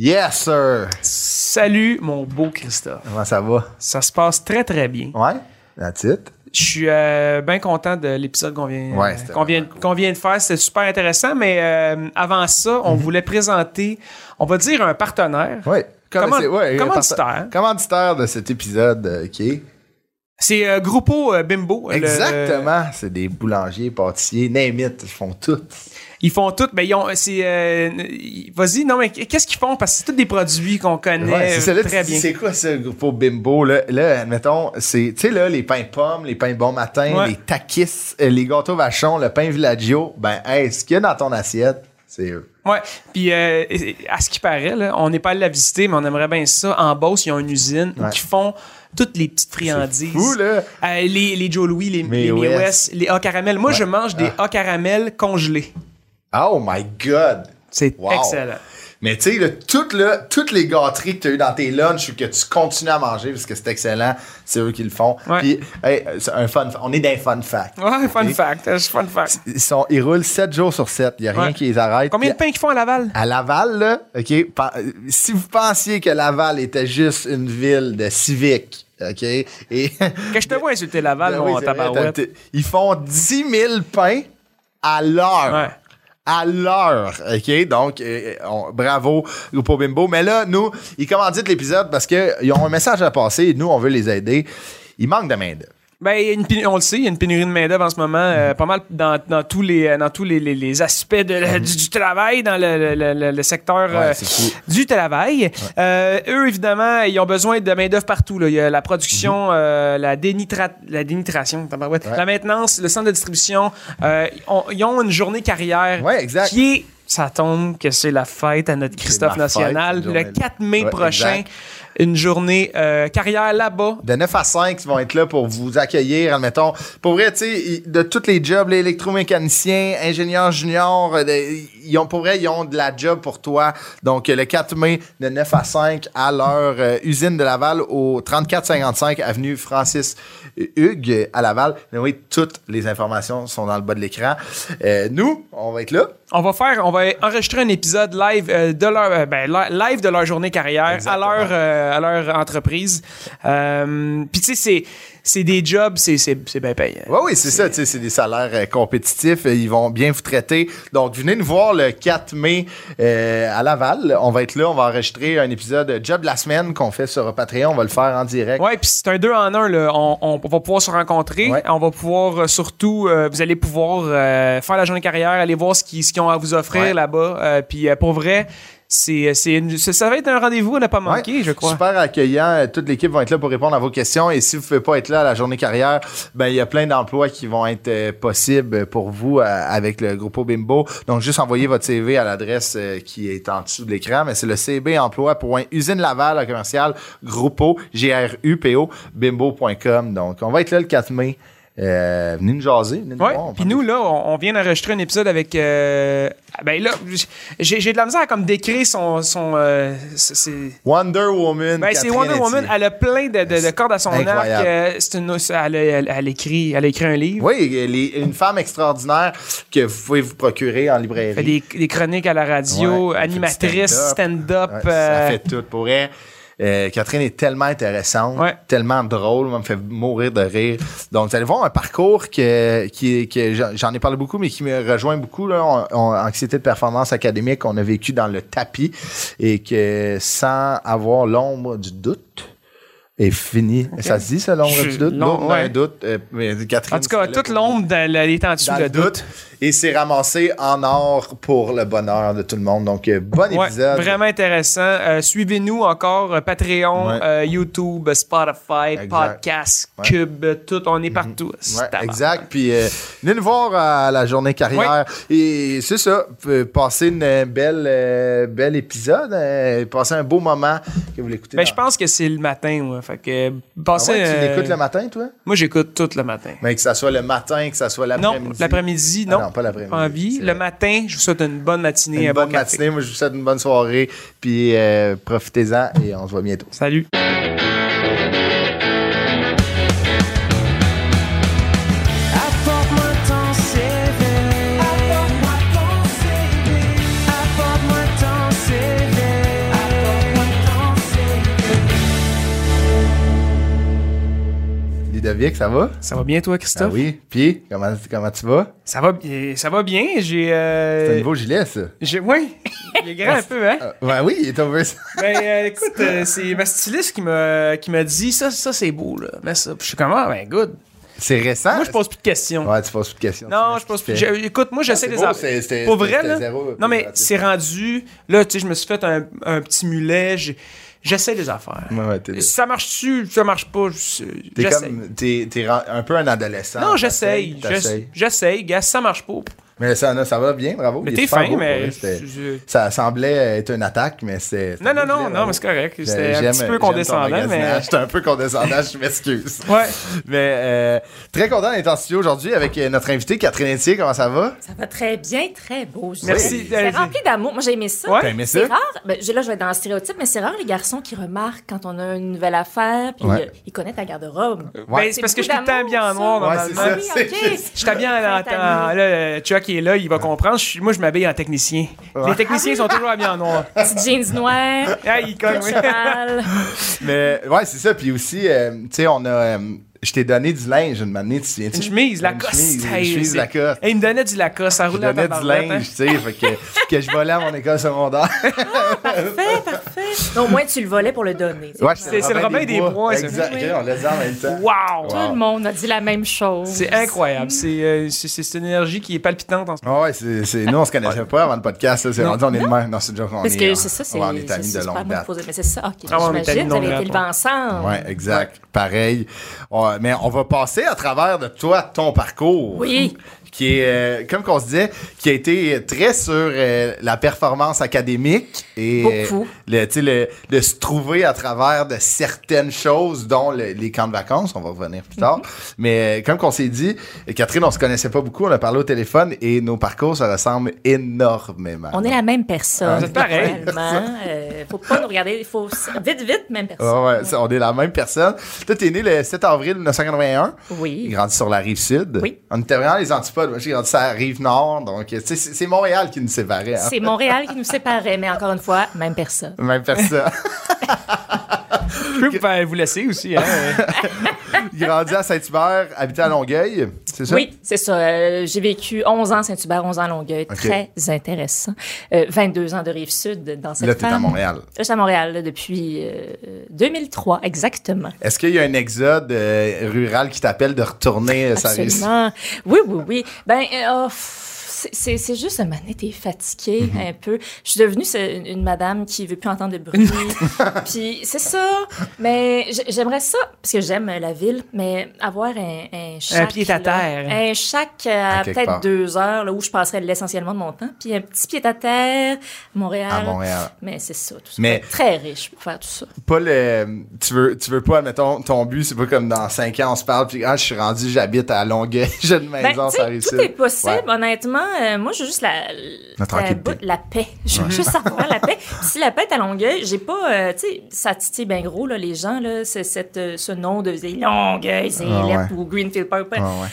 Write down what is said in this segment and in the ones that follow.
Yes, sir! Salut, mon beau Christophe. Comment ça va? Ça se passe très, très bien. Ouais? That's it? Je suis euh, bien content de l'épisode qu'on vient, Ouais, euh, qu'on vient, qu'on vient de faire. C'était super intéressant, mais euh, avant ça, on voulait présenter, on va dire un partenaire. Ouais. Comment- ouais, commanditaire. Commanditaire de cet épisode, euh, OK? C'est euh, Gruppo euh, Bimbo. le- Exactement. C'est des boulangers, pâtissiers, name it, ils font tout. Ils font tout. Ben, ils ont, c'est, euh, vas-y, non, mais qu'est-ce qu'ils font? Parce que c'est tous des produits qu'on connaît Ouais, c'est ça, là, très tu bien. C'est quoi ce groupe au bimbo? Là, là admettons, c'est, tu sais, là, les pains pommes, les pains bon matin, Ouais. les takis, euh, les gâteaux vachons, le pain villaggio, ben, hey, ce qu'il y a dans ton assiette, c'est eux. Ouais. Puis euh, à ce qui paraît, là, on n'est pas allé la visiter, mais on aimerait bien ça. En Beauce, ils ont une usine Ouais. qui font toutes les petites friandises. Fou, là! Euh, les, les Joe Louis, les, les. West, les A caramel. Moi, je mange des A caramel congelés. Oh my God! C'est Wow. excellent. Mais tu sais, toutes, les gâteries que tu as eues dans tes lunchs ou que tu continues à manger parce que c'est excellent, c'est eux qui le font. Ouais. Puis, hey, un fun, on est dans un fun fact. Ouais, fun fact. euh, Fun fact. Ils, sont, ils roulent 7 jours sur 7. Il n'y a rien Ouais. qui les arrête. Combien de pains qu'ils font à Laval? À Laval, là, OK, si vous pensiez que Laval était juste une ville de civiques, OK, et... Que je te vois insulter Laval, Ben mon tabarouette. Ils font 10 000 pains à l'heure. Ouais. À l'heure, OK? Donc, euh, on- bravo, Grupo Bimbo. Mais là, nous, ils commanditent l'épisode parce qu'ils ont un message à passer et nous, on veut les aider. Il manque de main-d'œuvre. Ben, il y a une on le sait, il y a une pénurie de main-d'œuvre en ce moment, euh, pas mal dans, dans tous les, dans tous les, les- les aspects de la- du, du travail, dans le, le- le- le secteur euh, c'est fou. du travail. Euh, eux, évidemment, ils ont besoin de main-d'œuvre partout. Là. Il y a la production, euh, la, dénitra la dénitration, tabarouette, Ouais. la maintenance, le centre de distribution. Euh, ils ont- ils ont une journée carrière Ouais, exact. qui est. Ça tombe que c'est la fête à notre Christophe ma fête, National. cette Le journée-là. 4 mai Ouais, prochain, exact. Une journée euh, carrière là-bas. De 9 à 5, ils vont être là pour vous accueillir, admettons. Pour vrai, tu sais, de tous les jobs, les électromécaniciens, ingénieurs juniors, euh, ils ont, pour vrai, ils ont de la job pour toi. Donc, le 4 mai, de 9 à 5, à leur euh, usine de Laval, au 3455 avenue Francis Hugues à Laval. Mais oui, toutes les informations sont dans le bas de l'écran. Euh, nous, on va être là. On va faire, on va enregistrer un épisode live de leur, ben, li- live de leur journée carrière Exactement. à leur, à leur entreprise. Euh, Puis tu sais, c'est, c'est des jobs, c'est, bien payant. Oui, oui, c'est ça, tu sais, c'est des salaires euh, compétitifs, euh, ils vont bien vous traiter. Donc, venez nous voir le 4 mai euh, à Laval. On va être là, on va enregistrer un épisode euh, Job de la semaine qu'on fait sur Patreon, on va le faire en direct. Ouais, puis c'est un deux en un. Là. On, on va pouvoir se rencontrer. Ouais. On va pouvoir euh, surtout, euh, vous allez pouvoir euh, faire la journée carrière, aller voir ce qu'ils ont à vous offrir Ouais. là-bas. Euh, puis euh, pour vrai, c'est, c'est une- ça, va être un rendez-vous à ne pas manquer, Ouais, je crois. Super accueillant. Euh, Toute l'équipe va être là pour répondre à vos questions. Et si vous ne pouvez pas être là à la journée carrière, ben il y a plein d'emplois qui vont être euh, possibles pour vous euh, avec le Grupo Bimbo. Donc, juste envoyez votre CV à l'adresse euh, qui est en dessous de l'écran. Mais c'est le cbemploi.usine Laval, à commercial, Grupo, G-R-U-P-O, bimbo.com. Donc, on va être là le 4 mai. Euh, venez nous jaser. venez nous Ouais. voir, Puis nous là, on, on vient d'enregistrer un épisode avec. euh, ben là, j'ai j'ai de la misère à comme décrire son son. euh, Wonder Woman. ben, c'est Wonder Woman. Elle a plein de, de, de cordes à son arc. Incroyable. euh, C'est une, elle, a- elle, elle écrit, elle a écrit un livre. Oui, elle est une femme extraordinaire que vous pouvez vous procurer en librairie. Elle fait des, des chroniques à la radio, Ouais, animatrice, stand-up. stand-up. Ouais, euh, Ça fait tout pour elle. Euh, Catherine est tellement intéressante, Ouais. tellement drôle, elle me fait mourir de rire. Donc, vous allez voir un parcours que, qui, que j'en- ai parlé beaucoup, mais qui me rejoint beaucoup. Là, On- on- anxiété de performance académique, on a vécu dans le tapis et que sans avoir l'ombre du doute, est fini. Ça se dit, ça, l'ombre du doute? l'ombre, d'un ouais. doute. euh, Catherine, en tout cas, toute l'ombre elle est en dessous le le doute. Et c'est ramassé en or pour le bonheur de tout le monde. Donc, euh, bon Ouais, épisode. vraiment intéressant. Euh, Suivez-nous encore euh, Patreon, Ouais. euh, YouTube, Spotify, Exact. Podcast, Ouais. Cube, tout. On est partout. C'est tabarnak. exact. Puis euh, venez nous voir à la journée carrière. Et c'est ça. Passez une belle, euh, bel épisode. passez un beau moment que vous l'écoutez. Ben, dans- je pense que c'est le matin. Ouais. Fait que, Ah passez, tu l'écoutes le matin, toi? Moi, j'écoute tout le matin. Mais que ça soit le matin, que ça soit Non, l'après-midi? l'après-midi, Ah non. Non, pas l'après-midi. Envie. Le matin, je vous souhaite une bonne matinée. Une un bon bonne café. matinée. Moi, je vous souhaite une bonne soirée. Puis euh, profitez-en et on se voit bientôt. Salut. Ça va? Ça va bien, toi, Ah Christophe? oui. Puis, comment, comment tu vas? Ça va, ça va bien. J'ai. C'est un Euh, nouveau gilet, ça. j'ai- oui, il est grand un peu, hein? Euh, ouais, oui, il est over. Ben, euh, écoute, euh, c'est ma styliste qui m'a qui m'a dit ça, ça c'est beau, là. Mets ça. Puis je suis comme, ah, ben, good. C'est récent? Moi, je pose plus de questions. Ouais, tu poses plus de questions. Non, je pose plus. je- écoute, moi, j'essaie c'est des affaires. Pour vrai, là. zéro, non, mais c'est rendu. Là, tu sais, je me suis fait un, un petit mulet. j'ai- J'essaie des affaires. Ouais, ouais, t'es, Ça marche-tu, ça marche pas? J'essaie. comme, t'es, t'es un peu un adolescent. Non, j'essaye. J'essaye, gars, ça marche pas. Mais ça, ça va bien, bravo. Mais t'es fin, beau, mais. je- Ça semblait être une attaque, mais c'est. Non, non, non, non, mais c'est correct. C'était un petit peu condescendant, mais. J'étais un peu condescendant, je m'excuse. Ouais. Mais euh, très content d'être en studio aujourd'hui avec euh, notre invité Catherine Etier. Comment ça va? Ça va très bien, très beau. je Merci. C'est Euh, rempli d'amour. Moi, j'ai aimé ça. Ouais. T'as aimé ça? C'est rare. Ben, là, je vais être dans le stéréotype, mais c'est rare les garçons qui remarquent quand on a une nouvelle affaire, puis Ouais. euh, ils connaissent ta garde-robe. Ouais. Ben, c'est parce que je suis tout le temps bien en noir, normalement. Je t'habille en, en, en- là, Chuck est là, il va comprendre. Je moi, je m'habille en technicien. Les techniciens sont toujours habillés en noir. Petite jeans noire, Ah, il cogne, oui. Mais ouais, c'est ça. Puis aussi, euh, tu sais, on a. euh, je t'ai donné du linge une année, tu souviens-tu? Une chemise, Lacoste. Une chemise Lacoste. Hey, il me donnait du Lacoste, ça roulait en donnais du linge, tu sais, fait que, que je volais à mon école secondaire. Parfait, parfait. Non, au moins, tu le volais pour le donner. Ouais, C'est- c'est le Robin des Bois. Exact. On l'a dit en même temps. hein. Wow! Tout le monde a dit la même chose. C'est incroyable. C'est euh, c'est- c'est une énergie qui est palpitante en ce moment. Ah ouais, c'est, c'est- nous, on se connaissait pas avant le podcast. là. C'est Non. rendu, on est de même. Non, c'est déjà qu'on Parce que euh, c'est ça, c'est. on est amis c'est de longue date. Mais c'est ça, ok. Ah J'imagine, de vous avez été levé ensemble. Ouais, exact. Pareil. Mais on va passer à travers de toi, ton parcours. Oui. Qui est, euh, comme qu'on se disait, qui a été très sur euh, la performance académique et euh, Beaucoup. le, le, le se trouver à travers de certaines choses, dont le- les camps de vacances. On va revenir plus tard. Mm-hmm. Mais euh, comme qu'on s'est dit, Catherine, on se connaissait pas beaucoup. On a parlé au téléphone et nos parcours se ressemblent énormément. On est la même personne. Êtes pareil. Euh, faut pas nous regarder. Il faut vite, vite, même personne. Ouais, ouais, ça, on est la même personne. Toi, t'es né le 7 avril 1981. Il Oui. grandit sur la rive sud. Oui. On était vraiment les antipodes. Moi, j'ai grandi sur la rive nord. Donc, c'est Montréal qui nous séparait. Hein? C'est Montréal qui nous séparait, mais encore une fois, même personne. Même personne. Je peux vous- vous laisser aussi. Hein? Il grandit à Saint-Hubert, habitait à Longueuil. C'est ça? Oui, c'est ça. Euh, j'ai vécu 11 ans à Saint-Hubert, 11 ans à Longueuil. Très intéressant. Euh, 22 ans de Rive-Sud dans cette Là, t'es à. Montréal. Là, je suis à Montréal là, depuis euh, 2003, exactement. Est-ce qu'il y a un exode euh, rural qui t'appelle de retourner euh, sa? Absolument. Oui, oui, oui. Ben, euh, oh, pff, c'est- juste un donné, t'es fatigué Mm-hmm. un peu. Je suis devenue une, une madame qui veut plus entendre de bruit. Puis c'est ça. Mais j'aimerais ça, parce que j'aime la ville, mais avoir un, un chac. pied à là, terre. Un chac à À peut-être deux heures, là, où je passerais l'essentiellement de mon temps. Puis un petit pied à terre, Montréal. À Montréal. Mais c'est ça, tout ça. Mais- très riche pour faire tout ça. Pas le. Tu veux, tu veux pas, admettons, ton but, c'est pas comme dans 5 ans, on se parle, puis ah, je suis rendu, j'habite à Longueuil, j'ai une Ben, maison, tu ça tout est possible, honnêtement. Euh, moi, je veux juste la, La la, bout- la paix. Je veux juste avoir la paix. Si la paix est à Longueuil, j'ai pas, euh, tu sais, ça titille bien gros, là, les gens, là, c'est cette, euh, ce nom de Longueuil, c'est Ah, ouais. ou Greenfield Park. Ah, ouais.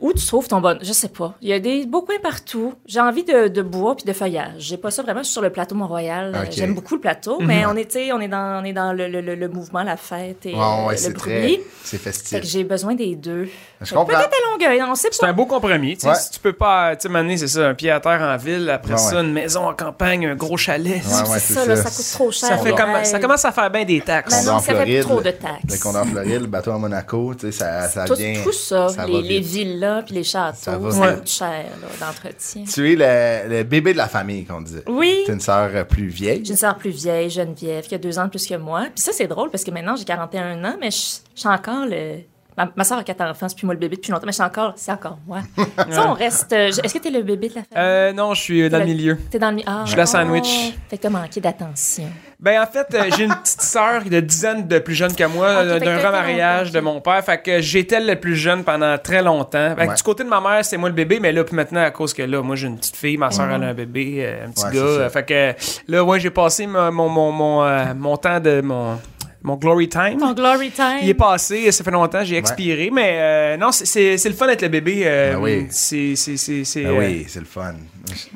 Où tu trouves ton bon, je sais pas. Il y a des beaux coins partout. J'ai envie de, de bois puis de feuillage. J'ai pas ça vraiment. Je suis sur le plateau Mont-Royal. Ok. J'aime beaucoup le plateau, mais on est, on est dans, on est dans le, le- le- le mouvement, la fête et euh, ouais, le c'est bruit. très. C'est Fait festif. j'ai besoin des deux. Je Fait que comprends. Peut-être à Longueuil, on sait C'est un beau compromis. Ouais. Si tu peux pas, tu sais, m'amener, c'est ça, un pied à terre en ville, après Ouais, ça, ouais. une maison en campagne, un gros chalet. Ouais, ouais, c'est ça, là, ça. ça coûte trop cher. Ça, fait comme, commence à faire bien des taxes. Ben Condor non, ça fait Floride, trop de Le taxes. Condor Floride, le bateau à Monaco, tu sais, ça, ça vient. tout ça, les, les vite. Villas puis les Ça châteaux, va ça, coûte cher d'entretien. Tu es le, le bébé de la famille, qu'on disait. Oui. Tu es une sœur plus vieille. J'ai une sœur plus vieille, Geneviève, qui a deux ans de plus que moi. Puis ça, c'est drôle parce que maintenant, j'ai 41 ans, mais je je suis encore le. Ma, ma soeur a quatre enfants, c'est puis moi le bébé depuis longtemps, mais je suis encore, c'est encore moi. ça, on reste. euh, je- Est-ce que t'es le bébé de la famille? Euh, non, je suis dans le le- milieu. T'es dans le mi- ah, je suis la sandwich. Fait que t'as manqué d'attention. Ben en fait, euh, j'ai une petite sœur de 10 ans de plus jeune que moi, d'un remariage de mon père. Fait que j'étais le plus jeune pendant très longtemps. Fait que Ouais. du côté de ma mère, c'est moi le bébé, mais là, puis maintenant, à cause que là, moi, j'ai une petite fille, ma soeur, elle a un bébé, euh, un petit Ouais, gars. c'est fait que là, ouais, j'ai passé mon, mon, mon, mon, euh, mon temps de mon mon glory time. Ton glory time. Il est passé, ça fait longtemps, j'ai expiré, mais euh, non, c'est- le fun d'être le bébé. euh, Ben oui. C'est, c'est, c'est, c'est, Ben euh, oui, c'est le fun.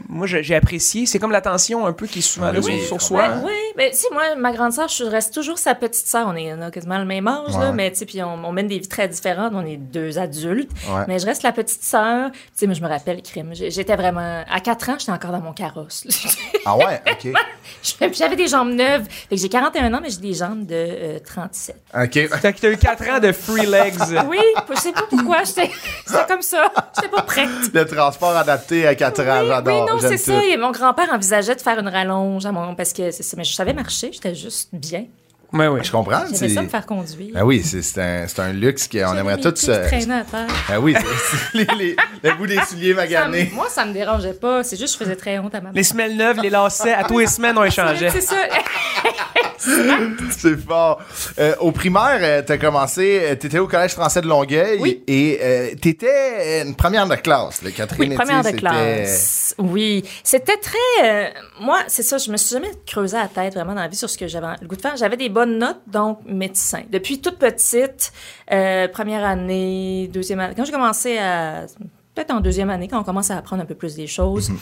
moi, j'ai apprécié. C'est comme l'attention un peu qui est souvent là Oui, sur, soi. Ben oui, mais si moi, ma grande sœur, je reste toujours sa petite sœur. On est on a quasiment le même âge, là, mais tu sais, puis on, on mène des vies très différentes. On est deux adultes, Ouais. mais je reste la petite sœur. Tu sais, moi, je me rappelle, crime. J'étais vraiment à 4 ans, j'étais encore dans mon carrosse. Ah ouais, ok. J'avais des jambes neuves. Fait que j'ai 41 ans, mais j'ai des jambes de euh, 37. Ok. Fait que t'as eu 4 ans de free legs. Oui, je sais pas pourquoi. J'étais j'étais comme ça. J'étais pas prête. Le transport adapté à 4 ans, j'adore. oui, non, c'est ça. Et mon grand-père envisageait de faire une rallonge à mon... parce que c'est ça. Mais je savais marcher, j'étais juste bien. Ouais, oui. Je comprends. J'aimais c'est- ça me faire conduire. Ben oui, c'est un, luxe qu'on aimerait tous se. traînaient à terre. Ben oui, les, les- le bout des souliers maganés. moi, ça me dérangeait pas. C'est juste que je faisais très honte à ma mère. Les semelles neuves, les lacets, à tous les semaines, on échangeait. C'est ça. C'est fort. Euh, au primaire, euh, t'as commencé, euh, t'étais au Collège français de Longueuil Oui. et euh, t'étais une première de classe, le Catherine Oui, première de classe. Oui. C'était très. euh, moi, c'est ça, je me suis jamais creusé la tête vraiment dans la vie sur ce que j'avais le goût de faire. J'avais des bonnes notes, donc médecin. Depuis toute petite, première année, deuxième année. Quand j'ai commencé à. Peut-être en deuxième année, quand on commence à apprendre un peu plus des choses.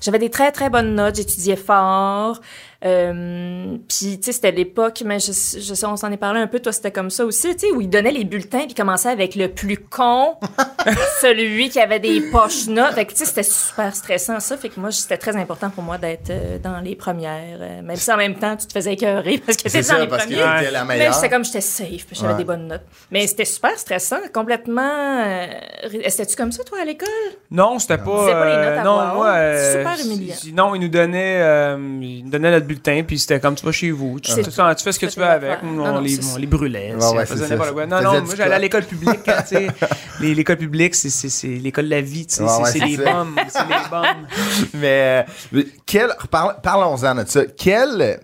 J'avais des très, très bonnes notes. J'étudiais fort. Euh, puis, tu sais, c'était l'époque, mais je, je sais, on s'en est parlé un peu. Toi, c'était comme ça aussi, tu sais, où ils donnaient les bulletins puis commençaient avec le plus con, celui qui avait des poches notes. Fait que, tu sais, c'était super stressant, ça. Fait que moi, c'était très important pour moi d'être euh, dans les premières. euh, même si en même temps, tu te faisais écœurer parce que C'est t'étais dans ça, les parce que premiers. t'étais la Mais meilleure. c'était comme j'étais safe, puis j'avais Ouais. des bonnes notes. Mais c'était super stressant, complètement. euh, C'était-tu comme ça, toi, à l'école? Non, c'était pas. C'était pas les notes à non, moi. euh, Super humiliant. Non, ils nous donnaient, euh, ils nous donnaient notre puis c'était comme tu vas chez vous. Tu, tu fais ce que Tu veux avec. On, Non, non, les, on les brûlait. Ouais, ça ouais, faisait c'est n'importe ça. quoi. Non, non, moi j'allais à l'école publique. hein, tu sais. Les- L'école publique, c'est- l'école de la vie. tu sais. Ouais, C'est- les bombes. C'est les bombes. Mais, euh, quel, parlons-en de ça. Quel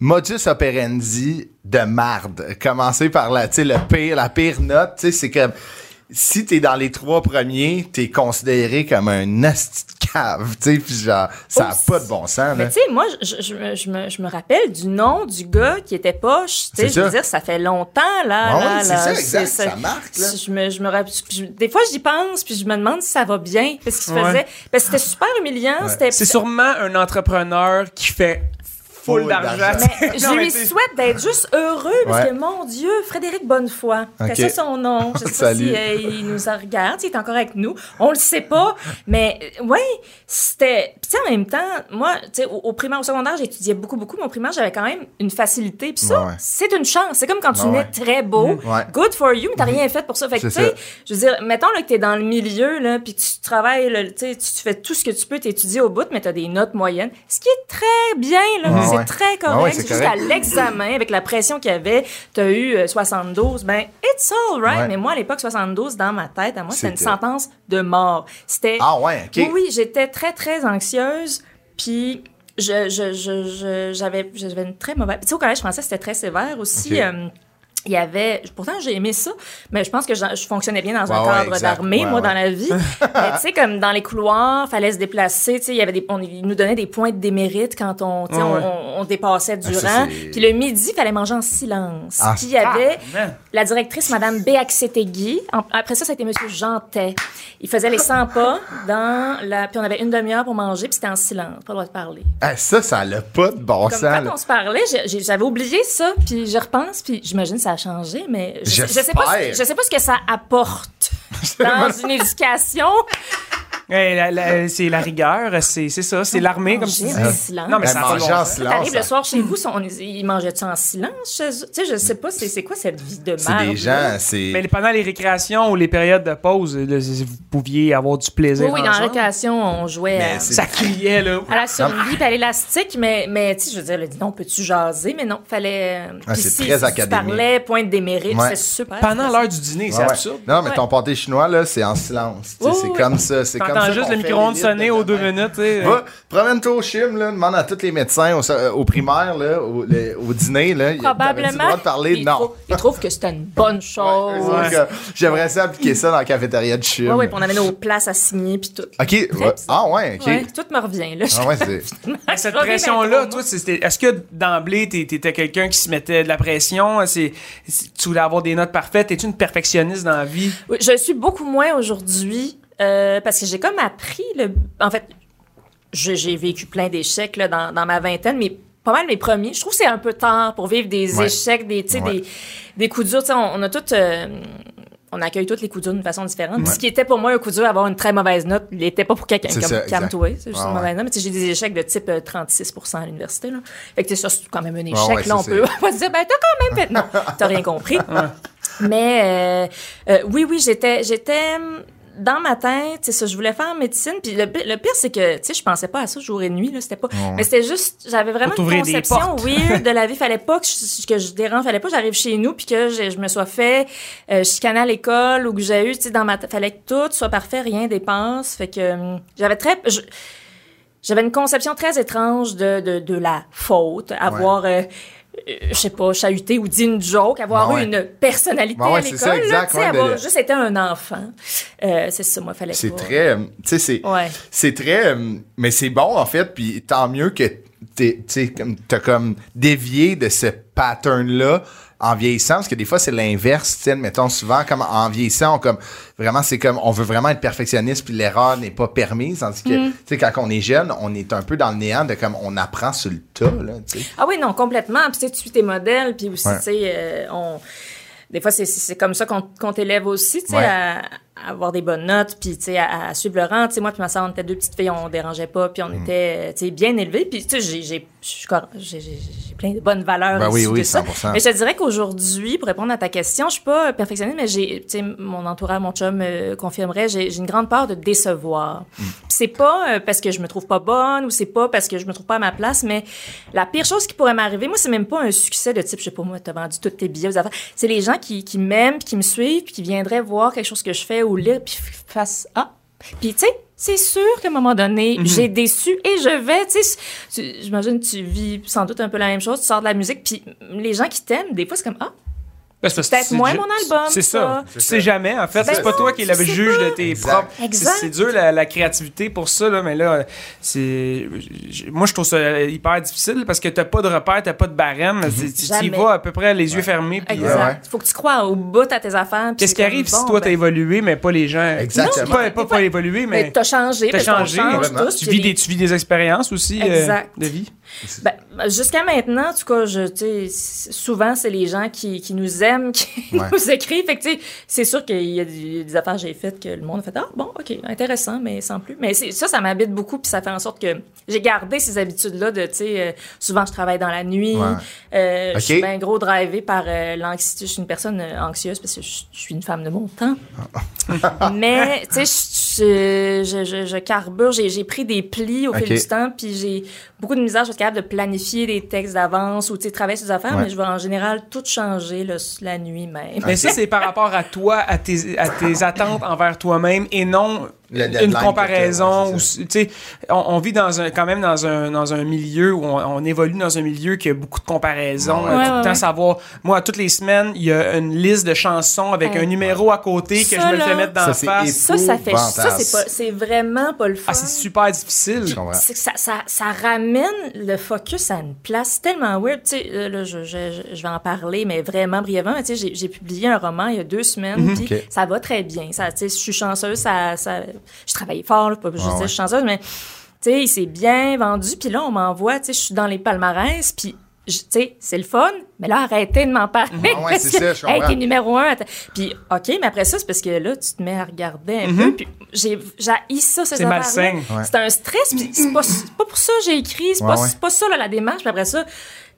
modus operandi de marde? Commencer par la, tu sais, le pire, la pire note, tu sais, c'est comme, si t'es dans les trois premiers, t'es considéré comme un asti cave, tu sais, pis genre, ça a Oups. pas de bon sens, Mais là. tu sais, moi, je, je, me- je me, je me rappelle du nom du gars qui était poche. Tu sais, je ça. veux dire, ça fait longtemps, là. Ah là, oui, c'est là. ça, exact, ça marque, là. Je me, je me rappelle- des fois, j'y pense, puis je me demande si ça va bien. Parce qu'il Ouais. faisait. Parce que c'était super humiliant. C'était. C'est sûrement un entrepreneur qui fait full d'argent. je lui souhaite d'être juste heureux parce Ouais. que, mon Dieu, Frédéric Bonnefoy, Ok. c'est ça son nom. Je sais pas si euh, il nous en regarde, s'il est encore avec nous. On le sait pas. Mais, euh, ouais, c'était... Puis tu sais, en même temps, moi, tu sais, au, au primaire, au secondaire, j'étudiais beaucoup, beaucoup. Mon primaire, j'avais quand même une facilité. Puis ça, Ouais, ouais. c'est une chance. C'est comme quand tu Ouais, nais ouais. très beau. Ouais. Good for you, mais t'as rien fait pour ça. Fait que, tu sais, je veux dire, mettons là, que t'es dans le milieu, là, puis tu travailles, là, tu sais, tu tu fais tout ce que tu peux, t'étudies au bout, mais t'as des notes moyennes. Ce qui est très bien, là. C'est ouais. très correct. C'est c'est juste correct. à l'examen, avec la pression qu'il y avait, t'as eu euh, 72, ben, it's all right. Mais moi, à l'époque, 72, dans ma tête, à moi, c'était une sentence de mort. C'était. Ah ouais, ok. Oui, oui, j'étais très, très anxieuse. Puis, je, je, je, je- j'avais, j'avais une très mauvaise. Tu sais, au collège français, c'était très sévère aussi. Euh, il y avait, pourtant j'ai aimé ça, mais je pense que je, je fonctionnais bien dans un Ouais, cadre d'armée, Ouais, moi, ouais. dans la vie. mais tu sais, comme dans les couloirs, fallait se déplacer, tu sais, il y avait des, on, ils nous donnaient des points de démérite quand on, tu sais, Ouais, on- ouais. on, on dépassait du Ah, ça, rang. Puis le midi, il fallait manger en silence. Ah, Puis il y avait man. la directrice, Madame Béaxetegui. Après ça, ça a été Monsieur Jantet. Il faisait les 100 pas dans la, puis on avait une demi-heure pour manger, puis c'était en silence, pas le droit de parler. Ah, ça, ça n'a pas de bon Comme sens, quand là. on se parlait, j'avais oublié ça, puis je repense, puis j'imagine que ça a changé, mais je, je sais pas, je sais pas ce que ça apporte dans une éducation. Ouais, la- la- c'est la rigueur, c'est c'est ça, c'est l'armée, comme tu dis. silence. Non, mais Ben, ça bon en silence. T'arrives le ça- soir chez vous, on- ils mangeaient-tu en silence chez eux? Tu sais, je sais pas, c'est c'est quoi cette vie de C'est merde? des gens, c'est. Mais pendant les récréations ou les périodes de pause, là, vous pouviez avoir du plaisir. Oui, oui, dans la récréation, on jouait à, c'est- Ça criait, là. à la survie puis à l'élastique, mais, mais tu sais, je veux dire, le dit non, peux-tu jaser? Mais non, fallait. euh, Ah, c'est si, très si académique. Tu parlais, point de démérite, Ouais. c'est super. Pendant l'heure du dîner, c'est absurde. Non, mais Ouais. ton pâté chinois, là, c'est en silence. C'est comme ça. C'est C'est comme ça juste le micro-ondes sonner aux deux minutes. Va, promène-toi au chim, là, demande à tous les médecins au, euh, au primaire, là, au, le- au dîner. Là, le Probablement. droit de parler? Ils non. trouvent- Ils trouvent que c'était une bonne chose. Ouais, que J'aimerais ça appliquer ça dans la cafétéria de chim. Ouais, ouais, puis on avait nos places à signer, puis tout. OK. Ah ouais, OK. Ouais, tout me revient, là. Ah ouais, c'est... Cette pression-là, toi, c'était- est-ce que d'emblée, t'étais quelqu'un qui se mettait de la pression? C'est, c'est- tu voulais avoir des notes parfaites? Es-tu une perfectionniste dans la vie? Oui, je suis beaucoup moins aujourd'hui euh, parce que j'ai comme appris le. En fait, j'ai vécu plein d'échecs là, dans, dans ma vingtaine, mais pas mal mes premiers. Je trouve que c'est un peu tard pour vivre des Ouais. échecs, des, Ouais. des, des coups durs. On, on a toutes. euh, on accueille tous les coups durs d'une façon différente. Ouais. Ce qui était pour moi un coup dur, avoir une très mauvaise note, il n'était pas pour quelqu'un comme exact. calme-toi, c'est juste Ah, une mauvaise note. Mais j'ai des échecs de type euh, 36 à l'université. Là. Fait que ça, c'est quand même un échec. Ah, là, on peut pas se dire, ben, t'as quand même fait. Non, t'as rien compris. Mais euh, euh, oui, oui, j'étais, j'étais dans ma tête, c'est ça, je voulais faire médecine. Puis le, pi- le pire, c'est que, tu sais, je pensais pas à ça jour et nuit, là, c'était pas. Mais c'était juste, j'avais vraiment une conception weird de la vie. Fallait pas que je, que je dérange, fallait pas que j'arrive chez nous puis que je, je me sois fait euh, chicaner à l'école ou que j'ai eu, tu sais, dans ma tête, fallait que tout soit parfait, rien dépense. Fait que hum, j'avais très, je- j'avais une conception très étrange de, de, de la faute, avoir, euh, euh, je sais pas, chahuté ou dit une joke, avoir Ouais, eu une personnalité Ouais, ouais, à l'école, ça, là, exact, tu sais, ouais, avoir de- juste été un enfant. Euh, c'est ça, moi, fallait C'est très... euh, Tu sais, c'est... Ouais. C'est très... Mais c'est bon, en fait, puis tant mieux que t'es- t'as comme dévié de ce pattern-là en vieillissant, parce que des fois, c'est l'inverse, tu sais, mettons, souvent, comme en vieillissant, on comme, vraiment, c'est comme, on veut vraiment être perfectionniste, puis l'erreur n'est pas permise, tandis que, Mm. tu sais, quand on est jeune, on est un peu dans le néant de comme, on apprend sur le tas, là, tu sais. Ah oui, non, complètement. Puis tu suis tes modèles, puis aussi, Ouais. tu sais, euh, on... Des fois, c'est- comme ça qu'on t'élève aussi, tu sais, Ouais. à, à avoir des bonnes notes, puis tu sais, à, à suivre le rang. Tu sais, moi puis ma soeur, on était deux petites filles, on dérangeait pas, puis on Mm. était, tu sais, bien élevés. Puis tu sais, j'ai- j'ai plein de bonnes valeurs Ben oui, oui, de ça. 100%. Mais je te dirais qu'aujourd'hui, pour répondre à ta question, je suis pas perfectionniste, mais j'ai, tu sais, mon entourage, mon chum euh, confirmerait, j'ai une grande peur de décevoir. Mm. Puis c'est pas euh, parce que je me trouve pas bonne ou c'est pas parce que je me trouve pas à ma place, mais la pire chose qui pourrait m'arriver, moi, c'est même pas un succès de type, je sais pas moi, t'as vendu toutes tes billets aux affaires. C'est les gens qui, qui m'aiment, qui me suivent, puis qui viendraient voir quelque chose que je fais ou lire, puis f- fassent ah. Puis tu sais, c'est sûr qu'à un moment donné, Mhm. j'ai déçu et je vais, tu sais, j'imagine que tu vis sans doute un peu la même chose, tu sors de la musique, puis les gens qui t'aiment, des fois, c'est comme ah. Ben, c'est peut-être que moi, c'est- mon album, C'est ça. ça. Tu sais jamais, en fait. Ben c'est pas non, toi qui es tu le juge pas. de tes Exact. propres. C'est- Exact. C'est dur la, la créativité pour ça, là, mais là, c'est. Moi, je trouve ça hyper difficile parce que t'as pas de repère, t'as pas de barème. Mhm. Tu- y vas à peu près les yeux fermés. puis, euh, Exact. ouais. Faut que tu crois au bout à tes affaires. puis Qu'est-ce qui arrive si toi t'as ben, évolué, mais pas les gens? Exactement. Pas, pas, pas évolué, Mais mais. t'as changé, T'as changé, Tu vis, des, tu vis des expériences aussi euh, Exact. de vie? Jusqu'à maintenant, en tout cas, souvent, c'est les gens qui, qui nous aiment, qui Ouais. nous écrivent. Fait que, c'est sûr qu'il y a des, des affaires que j'ai faites que le monde a fait, ah, bon, OK, intéressant, mais sans plus. Mais ça, ça m'habite beaucoup, puis ça fait en sorte que j'ai gardé ces habitudes-là de, tu sais, euh, souvent, je travaille dans la nuit. Ouais. Euh, Je suis bien gros drivée par euh, l'anxiété. Je suis une personne anxieuse parce que je, je suis une femme de mon temps. Mais, tu sais, je, je, je, je carbure. J'ai pris des plis au fil du temps, puis j'ai beaucoup de misère. Je suis capable de planifier des textes d'avance ou, tu sais, travailler sur des affaires, Ouais. mais je vais en général tout changer là, la nuit même. Mais ça, c'est par rapport à toi, à tes, à tes attentes envers toi-même et non une comparaison. ou c'est tu sais, on, on vit dans un, quand même dans un, dans un milieu où on, on évolue dans un milieu qui a beaucoup de comparaisons. Ouais. euh, tout Ouais, le ouais, temps ouais. savoir. Moi, toutes les semaines, il y a une liste de chansons avec Ouais. un numéro à côté que Ça, je me le fais là, mettre dans Ça, la face. Ça, ça fait, ça, c'est pas, c'est vraiment pas le fun. Ah, c'est super difficile. Ça, ça, ça ramène le focus à une place tellement weird. Tu sais, euh, là, je, je, je vais en parler, mais vraiment brièvement. Tu sais, j'ai, publié un roman il y a deux semaines, puis Ok. ça va très bien. Ça, tu sais, je suis chanceuse, ça, ça, je travaille fort, là, pas que je Ah dis ouais. je suis chanceuse, mais tu sais, il s'est bien vendu. Puis là, on m'envoie, tu sais, je suis dans les palmarès, puis je- tu sais, c'est le fun, mais là, arrêtez de m'en parler. Ah ouais, c'est que, ça, je hey, t'es numéro un. Puis, OK, mais après ça, c'est parce que là, tu te mets à regarder un peu. Puis, j'ai, j'ai ça, ces C'est malsain. Ouais. C'est un stress, puis c'est pas, pas pour ça que j'ai écrit, c'est Ouais, pas, pas ça là, la démarche. Puis après ça,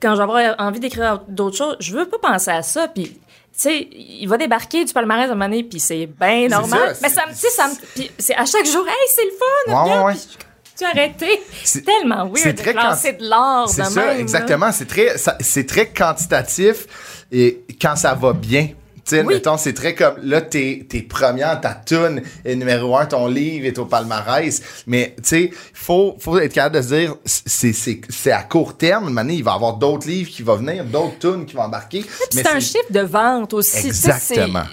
quand je vais avoir envie d'écrire d'autres choses, je veux pas penser à ça. Puis, sais, il va débarquer du palmarès à un moment donné, puis c'est bien normal. ça, mais c'est- ça me, tu sais, ça me, puis c'est à chaque jour, hey, c'est le fun, Ouais, regarde, ouais, puis tu as arrêté. C'est- C'est tellement c'est weird de très classer de l'art C'est de ça, même, exactement. C'est très, ça- c'est très quantitatif et quand ça va bien. Tu sais, Oui. mettons, c'est très comme, là, t'es, t'es première, ta tune est numéro un, ton livre est au palmarès. Mais, tu sais, faut, faut être capable de se dire, c'est, c'est, c'est à court terme. Manière, il va y avoir d'autres livres qui vont venir, d'autres tunes qui vont embarquer. Puis mais c'est un chiffre de vente aussi. Exactement.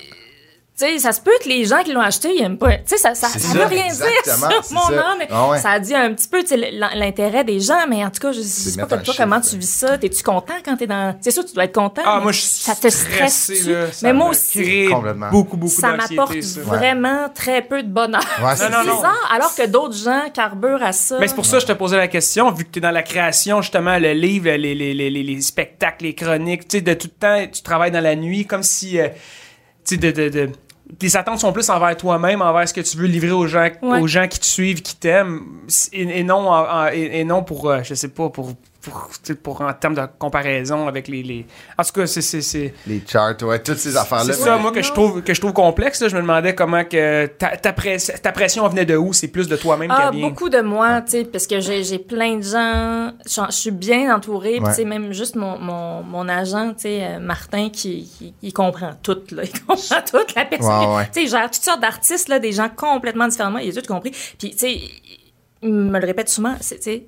Tu sais, ça se peut que les gens qui l'ont acheté, ils aiment pas. Tu sais, ça, ça, ça ça, veut rien exactement, dire sur mon ça. âme. Ah ouais. Ça a dit un petit peu, tu sais, l'in- l'intérêt des gens, mais en tout cas, je sais pas toi comment chiffre, tu vis ça. T'es-tu content quand t'es dans. C'est sûr, tu dois être content. Ah, moi, je suis Ça te stresse. stressé, là. Ça Mais moi aussi. crée Complètement. beaucoup, beaucoup Ça m'apporte vraiment très peu de bonheur. Ouais, c'est c'est non, non. bizarre, alors que d'autres gens carburent à ça. Mais c'est pour ça que je te posais la question, vu que tu es dans la création, justement, le livre, les, les, les, les, les spectacles, les chroniques, tu sais, de tout le temps, tu travailles dans la nuit, comme si, euh, de, de, de- tes attentes sont plus envers toi-même, envers ce que tu veux livrer aux gens, Ouais. aux gens qui te suivent, qui t'aiment, et, et non, en- en- et, et non pour, euh, je sais pas, pour, pour, en termes de comparaison avec les, les... En tout cas, c'est... Les charts, ouais, toutes ces affaires-là. C'est ça, Ouais, moi, que je, trouve, que je trouve complexe. là. Je me demandais comment que ta, ta, press- ta pression venait de où? C'est plus de toi-même Ah, qu'elle vient. beaucoup de moi, tu sais, parce que j'ai j'ai plein de gens, je suis bien entourée, Ouais. tu sais, même juste mon, mon, mon agent, tu sais, euh, Martin, qui, qui il comprend tout, là, il comprend tout, la personne, Ouais, ouais. tu sais, il gère toutes sortes d'artistes, là, des gens complètement différemment, il a tout compris, puis tu sais, me le répète souvent,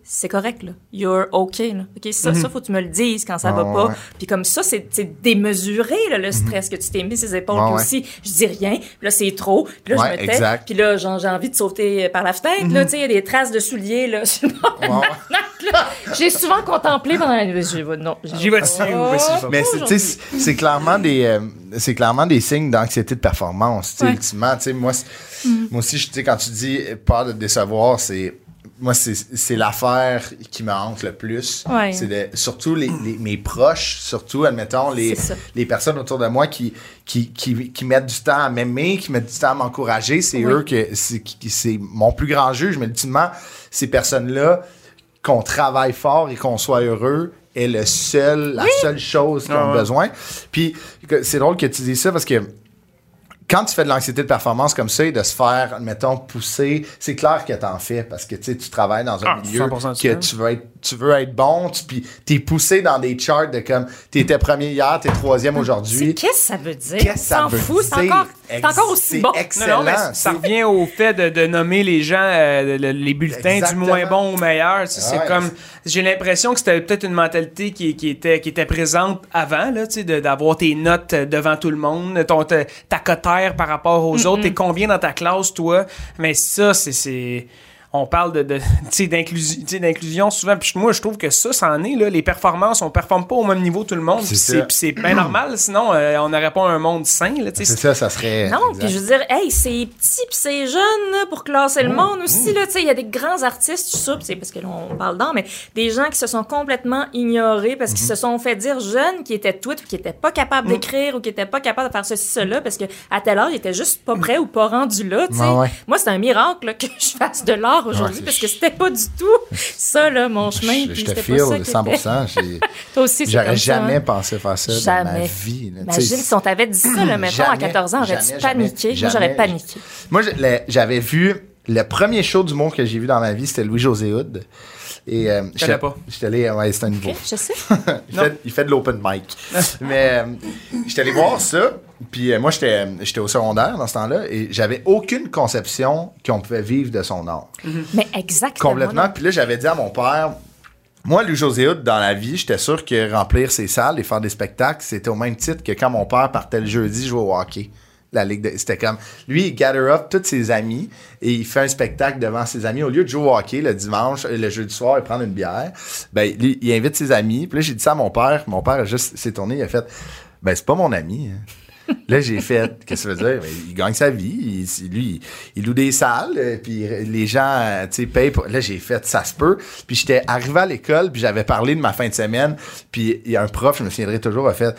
c'est correct, là, you're okay, là, ok, ça, ça, faut que tu me le dises quand ça va Ouais, pas, ouais. puis comme ça, c'est c'est démesuré, là, le stress que tu t'es mis ses épaules, ouais. aussi, je dis rien, puis là, c'est trop, puis là, Ouais, je me tais, exact. puis là, j'ai envie de sauter par la fenêtre, là, tu sais, il y a des traces de souliers, là, sur. J'ai souvent contemplé pendant la nuit. Je vais- non. J'y vais dessus, Oh. Mais c'est- tu sais, c'est c'est clairement des euh, c'est clairement des signes d'anxiété de performance. tu sais, Ouais. Ultimement, tu sais, moi, c'est- moi aussi, je- tu sais, quand tu dis peur de te décevoir, c'est moi, c'est c'est l'affaire qui me hante le plus. Ouais. C'est de- surtout les, les- mes proches, surtout, admettons, les, les personnes autour de moi qui, qui, qui, qui mettent du temps à m'aimer, qui mettent du temps à m'encourager. C'est Oui. eux que c'est qui- c'est mon plus grand juge. Mais ultimement, ces personnes-là, qu'on travaille fort et qu'on soit heureux, est le seul, la seule chose qu'ils Ah ont ouais. besoin. Puis c'est drôle que tu dis ça parce que quand tu fais de l'anxiété de performance comme ça et de se faire, mettons, pousser, c'est clair que t'en fais parce que tu sais, tu travailles dans un Ah, milieu 100% du que tu veux être, tu veux être bon, tu, puis t'es poussé dans des charts de comme t'étais premier hier, t'es troisième aujourd'hui. Qu'est-ce que ça veut dire? Qu'est-ce que ça S'en veut fout, c'est dire? encore, c'est encore aussi bon. excellent. Non, non, mais ça revient au fait de, de nommer les gens, euh, le- les bulletins Exactement. du moins bon au meilleur. Tu sais, C'est comme, j'ai l'impression que c'était peut-être une mentalité qui, qui était, qui était présente avant, là, tu sais, d'avoir tes notes euh, devant tout le monde, ton, ta, ta cotère par rapport aux autres, t'es combien dans ta classe, toi? Mais ça, c'est, on parle de, de tu sais, d'inclusi- tu sais, d'inclusion souvent. Puis moi, je trouve que ça, ça en est, là. Les performances, on performe pas au même niveau tout le monde. C'est c'est, bien normal, sinon, euh, on n'aurait pas un monde sain, là, tu sais. C'est ça, ça serait. Non, puis je veux dire, hey, c'est petit puis c'est jeune là, pour classer le monde aussi là, tu sais, il y a des grands artistes puis c'est parce que là on parle d'art, mais des gens qui se sont complètement ignorés parce qu'ils se sont fait dire jeunes qui étaient tweets ou qui étaient pas capables d'écrire ou qui étaient pas capables de faire ceci cela parce que à tel âge ils étaient juste pas prêts ou pas rendus là, tu sais. Ouais, ouais. Moi, c'est un miracle là, que je fasse de l'art aujourd'hui Ouais, parce que c'était pas du tout ça là mon chemin, Je, te file pas ça qui était- 100%. j'ai- Toi aussi, J'aurais ça, jamais hein? pensé faire ça dans ma Jamais. vie. là. Imagine sais, si on t'avait dit ça, là, mettons, à Jamais, 14 ans, aurais-tu jamais, paniqué? jamais, Moi, j'aurais jamais. paniqué. Moi, j'avais vu le premier show du monde que j'ai vu dans ma vie, c'était Louis-José Hood. Et, euh, j'étais- pas. J'étais allé, ouais, c'était un nouveau. Je sais. il, fait, il fait de l'open mic. Mais euh, j'étais allé voir ça. Puis euh, moi, j'étais j'étais au secondaire dans ce temps-là. Et j'avais aucune conception qu'on pouvait vivre de son art. Mais exactement. Complètement. Puis là, j'avais dit à mon père, moi, Louis José Hood, dans la vie, j'étais sûr que remplir ses salles et faire des spectacles, c'était au même titre que quand mon père partait le jeudi jouer au hockey. La ligue de- C'était comme. Lui, il gather up tous ses amis et il fait un spectacle devant ses amis. Au lieu de jouer au hockey le dimanche, euh, le jeudi soir et prendre une bière, ben, lui, il invite ses amis. Puis là, j'ai dit ça à mon père. Mon père a juste s'est tourné, il a fait Ben, c'est pas mon ami. hein. Là, j'ai fait, qu'est-ce que ça veut dire? Ben, il gagne sa vie. Il- lui, il, il loue des salles, euh, puis les gens, euh, tu sais, payent pour... Là, j'ai fait, ça se peut. Puis j'étais arrivé à l'école, puis j'avais parlé de ma fin de semaine, puis il y a un prof, je me souviendrai toujours, a fait,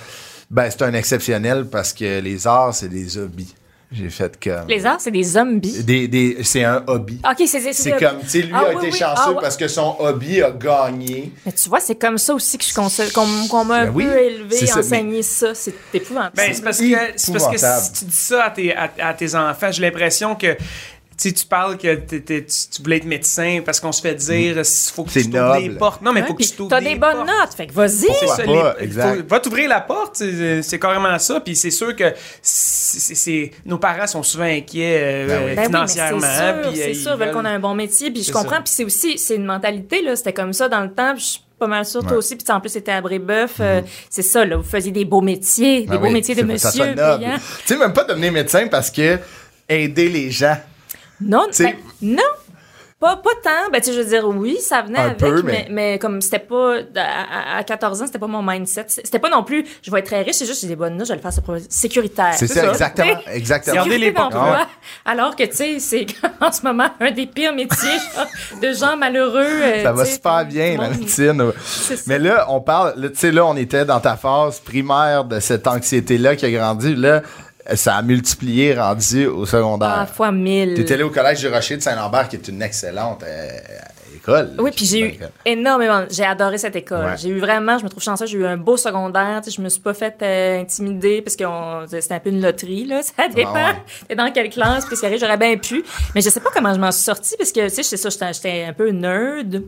ben, c'est un exceptionnel parce que les arts, c'est des hobbies. J'ai fait comme... Les arts, c'est des zombies. Des, des, c'est un hobby. OK, c'est c'est comme, tu sais, lui Ah, a oui, été oui. chanceux Ah, ouais. parce que son hobby a gagné. Mais tu vois, c'est comme ça aussi que je conseille, qu'on m'a un Ben oui, peu élevé, ça, enseigné ça. C'est épouvantable. Ben, c'est parce, que, c'est parce que si tu dis ça à tes, à, à tes enfants, j'ai l'impression que Tu sais, tu parles que t'es- t'es- tu tu voulais être médecin parce qu'on se fait dire il faut que C'est tu t'ouvres noble. portes. Non, mais il faut que tu t'ouvres T'as des des bonnes portes. notes, fait que vas-y. C'est Pourquoi ça, pas? les- Exact. faut- va t'ouvrir la porte, c'est c'est carrément ça. Puis c'est sûr que c'est- c'est- c'est- nos parents sont souvent inquiets euh, Ben oui. Ben oui, mais financièrement. c'est sûr, puis, euh, ils sûr, ils veulent qu'on ait un bon métier, puis je comprends, puis c'est aussi, c'est une mentalité, là, c'était comme ça dans le temps, puis je suis pas mal sûre, toi Ouais. aussi, puis en plus, c'était à Brébeuf, euh, c'est ça, là, vous faisiez des beaux métiers, des Ben beaux oui, métiers de monsieur. Tu sais, même pas devenir médecin parce que aider les gens. Non, C'est- ben, non. Pas, pas tant. Ben, tu sais, je veux dire, oui, ça venait Un avec, peu, mais... mais- mais, comme c'était pas, à, à- à 14 ans, c'était pas mon mindset. C'était pas non plus, je vais être très riche, c'est juste, j'ai des bonnes notes, je vais le faire pro- sécuritaire. C'est ça, ça. exactement. Exactement. Regardez les. Ouais. Alors que, tu sais, c'est en ce moment un des pires métiers de gens malheureux. euh, Ça va super bien, la médecine. C'est. Mais là, on parle, là, tu sais, là, on était dans ta phase primaire de cette anxiété-là qui a grandi. Là, ça a multiplié, rendu au Ah, secondaire. fois mille. Tu étais allé au collège du Rocher de Saint-Lambert, qui est une excellente euh, école. Oui, puis j'ai eu école. énormément. J'ai adoré cette école. Ouais. J'ai eu vraiment, je me trouve chanceuse, j'ai eu un beau secondaire. Je me suis pas fait euh, intimider parce que c'était un peu une loterie, là. Ça dépend. ouais. T'es dans quelle classe, puis c'est j'aurais bien pu. Mais je sais pas comment je m'en suis sortie parce que, tu sais, c'est ça, j'étais- j'étais un peu nerd.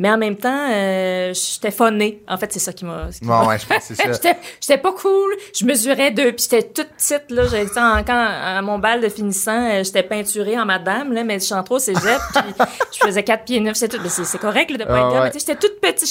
Mais en même temps, euh, j'étais phonée. En fait, c'est ça qui m'a. m'a- Ouais, je pense que c'est ça. J'étais, j'étais pas cool. Je mesurais deux, puis j'étais toute petite là. En- quand à mon bal de finissant, euh, j'étais peinturée en madame là, mais je suis entrée au cégep, puis je faisais 4 pieds 9, c'est tout. Mais c'est, correct là, de pas Ah, être ouais. J'étais toute petite.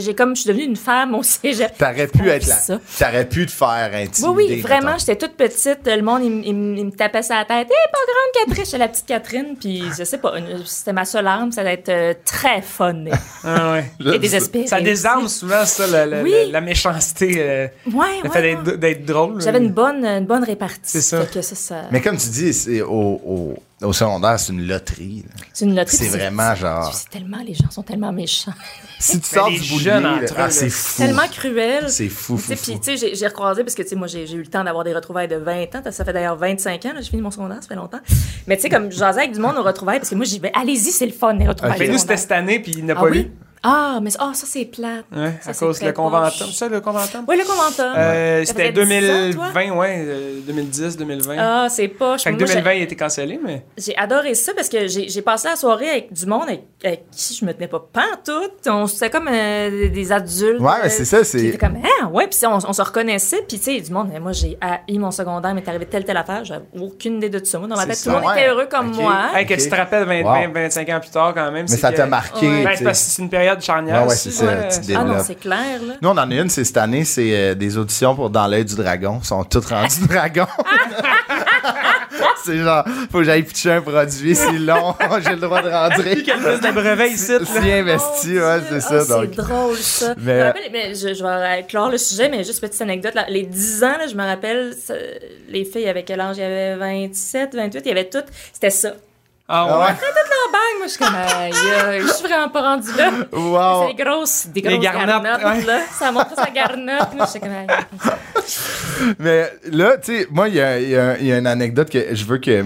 J'ai, comme je suis devenue une femme au cégep. T'aurais pu être là. ça. T'aurais pu te faire intimider. Oui, oui, vraiment, j'étais toute petite. Le monde, il, il me tapait sur la tête. Hé, pas grande Catherine, j'étais la petite Catherine. Puis, je sais pas, c'était ma seule arme, ça allait être euh, très fun. Ah, ouais. Et désespéré. Ça désarme souvent, ça, la, la- Oui. la- la méchanceté. euh, Ouais, le ouais, fait ouais. d'être, d'être drôle. J'avais une bonne, une bonne répartie. C'est ça. Ça, ça- Mais comme tu dis, c'est au, au, au secondaire, c'est une loterie. C'est une loterie. C'est vraiment genre- C'est tellement, les gens sont tellement méchants. Si tu sors du eux, ah, c'est fou. tellement cruel. C'est fou, fou. Puis, tu sais, j'ai- recroisé, parce que, tu sais, moi, j'ai eu le temps d'avoir des retrouvailles de 20 ans. Ça fait d'ailleurs 25 ans, là, j'ai fini mon secondaire, ça fait longtemps. Mais, tu sais, comme, jasais avec du monde aux retrouvailles, parce que moi, j'y vais, allez-y, c'est le fun, les retrouvailles. Mais nous, c'était cette année, puis il n'a Ah pas oui? eu. Ah, mais ah, ça, c'est plate. Ouais, Ça, à c'est cause le conventum. poche. Ça, le conventum? Oui, le conventum. Euh, c'était faisait 10 ans? 2020, ouais, euh, 2010, 2020. Ah, c'est poche. fait que Moi, j'ai- 2020, il a été cancellé, mais. J'ai adoré ça parce que j'ai passé la soirée avec du monde avec, avec qui je me tenais pas pantoute. On C'était comme euh, des adultes. Ouais, mais c'est ça, c'est- comme, ah, ouais, puis on, on se reconnaissait. Puis, tu sais, du monde, mais moi, j'ai haï mon secondaire, mais t'es arrivé telle, telle affaire. J'avais aucune idée de ça. Moi, dans ma C'est tête, ça, tout le monde ouais. était heureux comme moi. Hey, que tu te rappelles 20, Wow. 20, 25 ans plus tard, quand même. Mais c'est ça t'a marqué. Ben, c'est c'est une période charnière. Ouais, ouais, c'est ça, Ah non, c'est clair, là. Nous, on en a une, c'est cette année, c'est euh, des auditions pour Dans l'œil du dragon. Ils sont toutes rendus dragons. c'est genre, faut que j'aille pitcher un produit, c'est long, j'ai le droit de rentrer. Quelle liste de brevets ici, là. Si investi, ouais, c'est Ah, ça. C'est donc. drôle, ça. Mais- Je me rappelle, mais je, je vais clore le sujet, mais juste petite anecdote. là. Les 10 ans, là, je me rappelle, ça- les filles avaient quel âge? Il y avait 27, 28, il y avait toutes. C'était ça. Ah Ah ouais. ouais? En bang, moi, je suis comme, aïe, je suis vraiment pas rendue là. Wow. C'est des grosses, des grosses garnottes, garnottes, ouais. là. Ça montre sa garnotte. Moi, je suis comme, aïe. Mais là, tu sais, moi, il y a, y a- il y a une anecdote que je veux que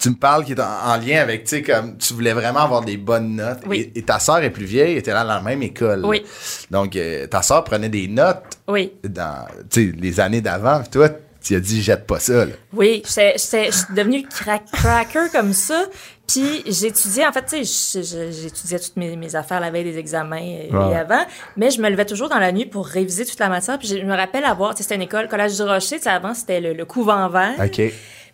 tu me parles qui est en, en lien avec, tu sais, comme tu voulais vraiment avoir des bonnes notes. Oui. Et, et ta sœur est plus vieille, était là dans la même école. Oui. Donc, euh, ta sœur prenait des notes Oui. dans, tu sais, les années d'avant. Puis toi, tu as dit, jette pas ça, là. Oui, je suis devenue crack, cracker comme ça. Puis j'étudiais, en fait, tu sais, j'étudiais toutes mes, mes affaires la veille des examens et avant, mais je me levais toujours dans la nuit pour réviser toute la matière. Puis je me rappelle avoir, tu sais, c'était une école, Collège du Rocher, tu sais, avant, c'était le, le couvent vert. OK.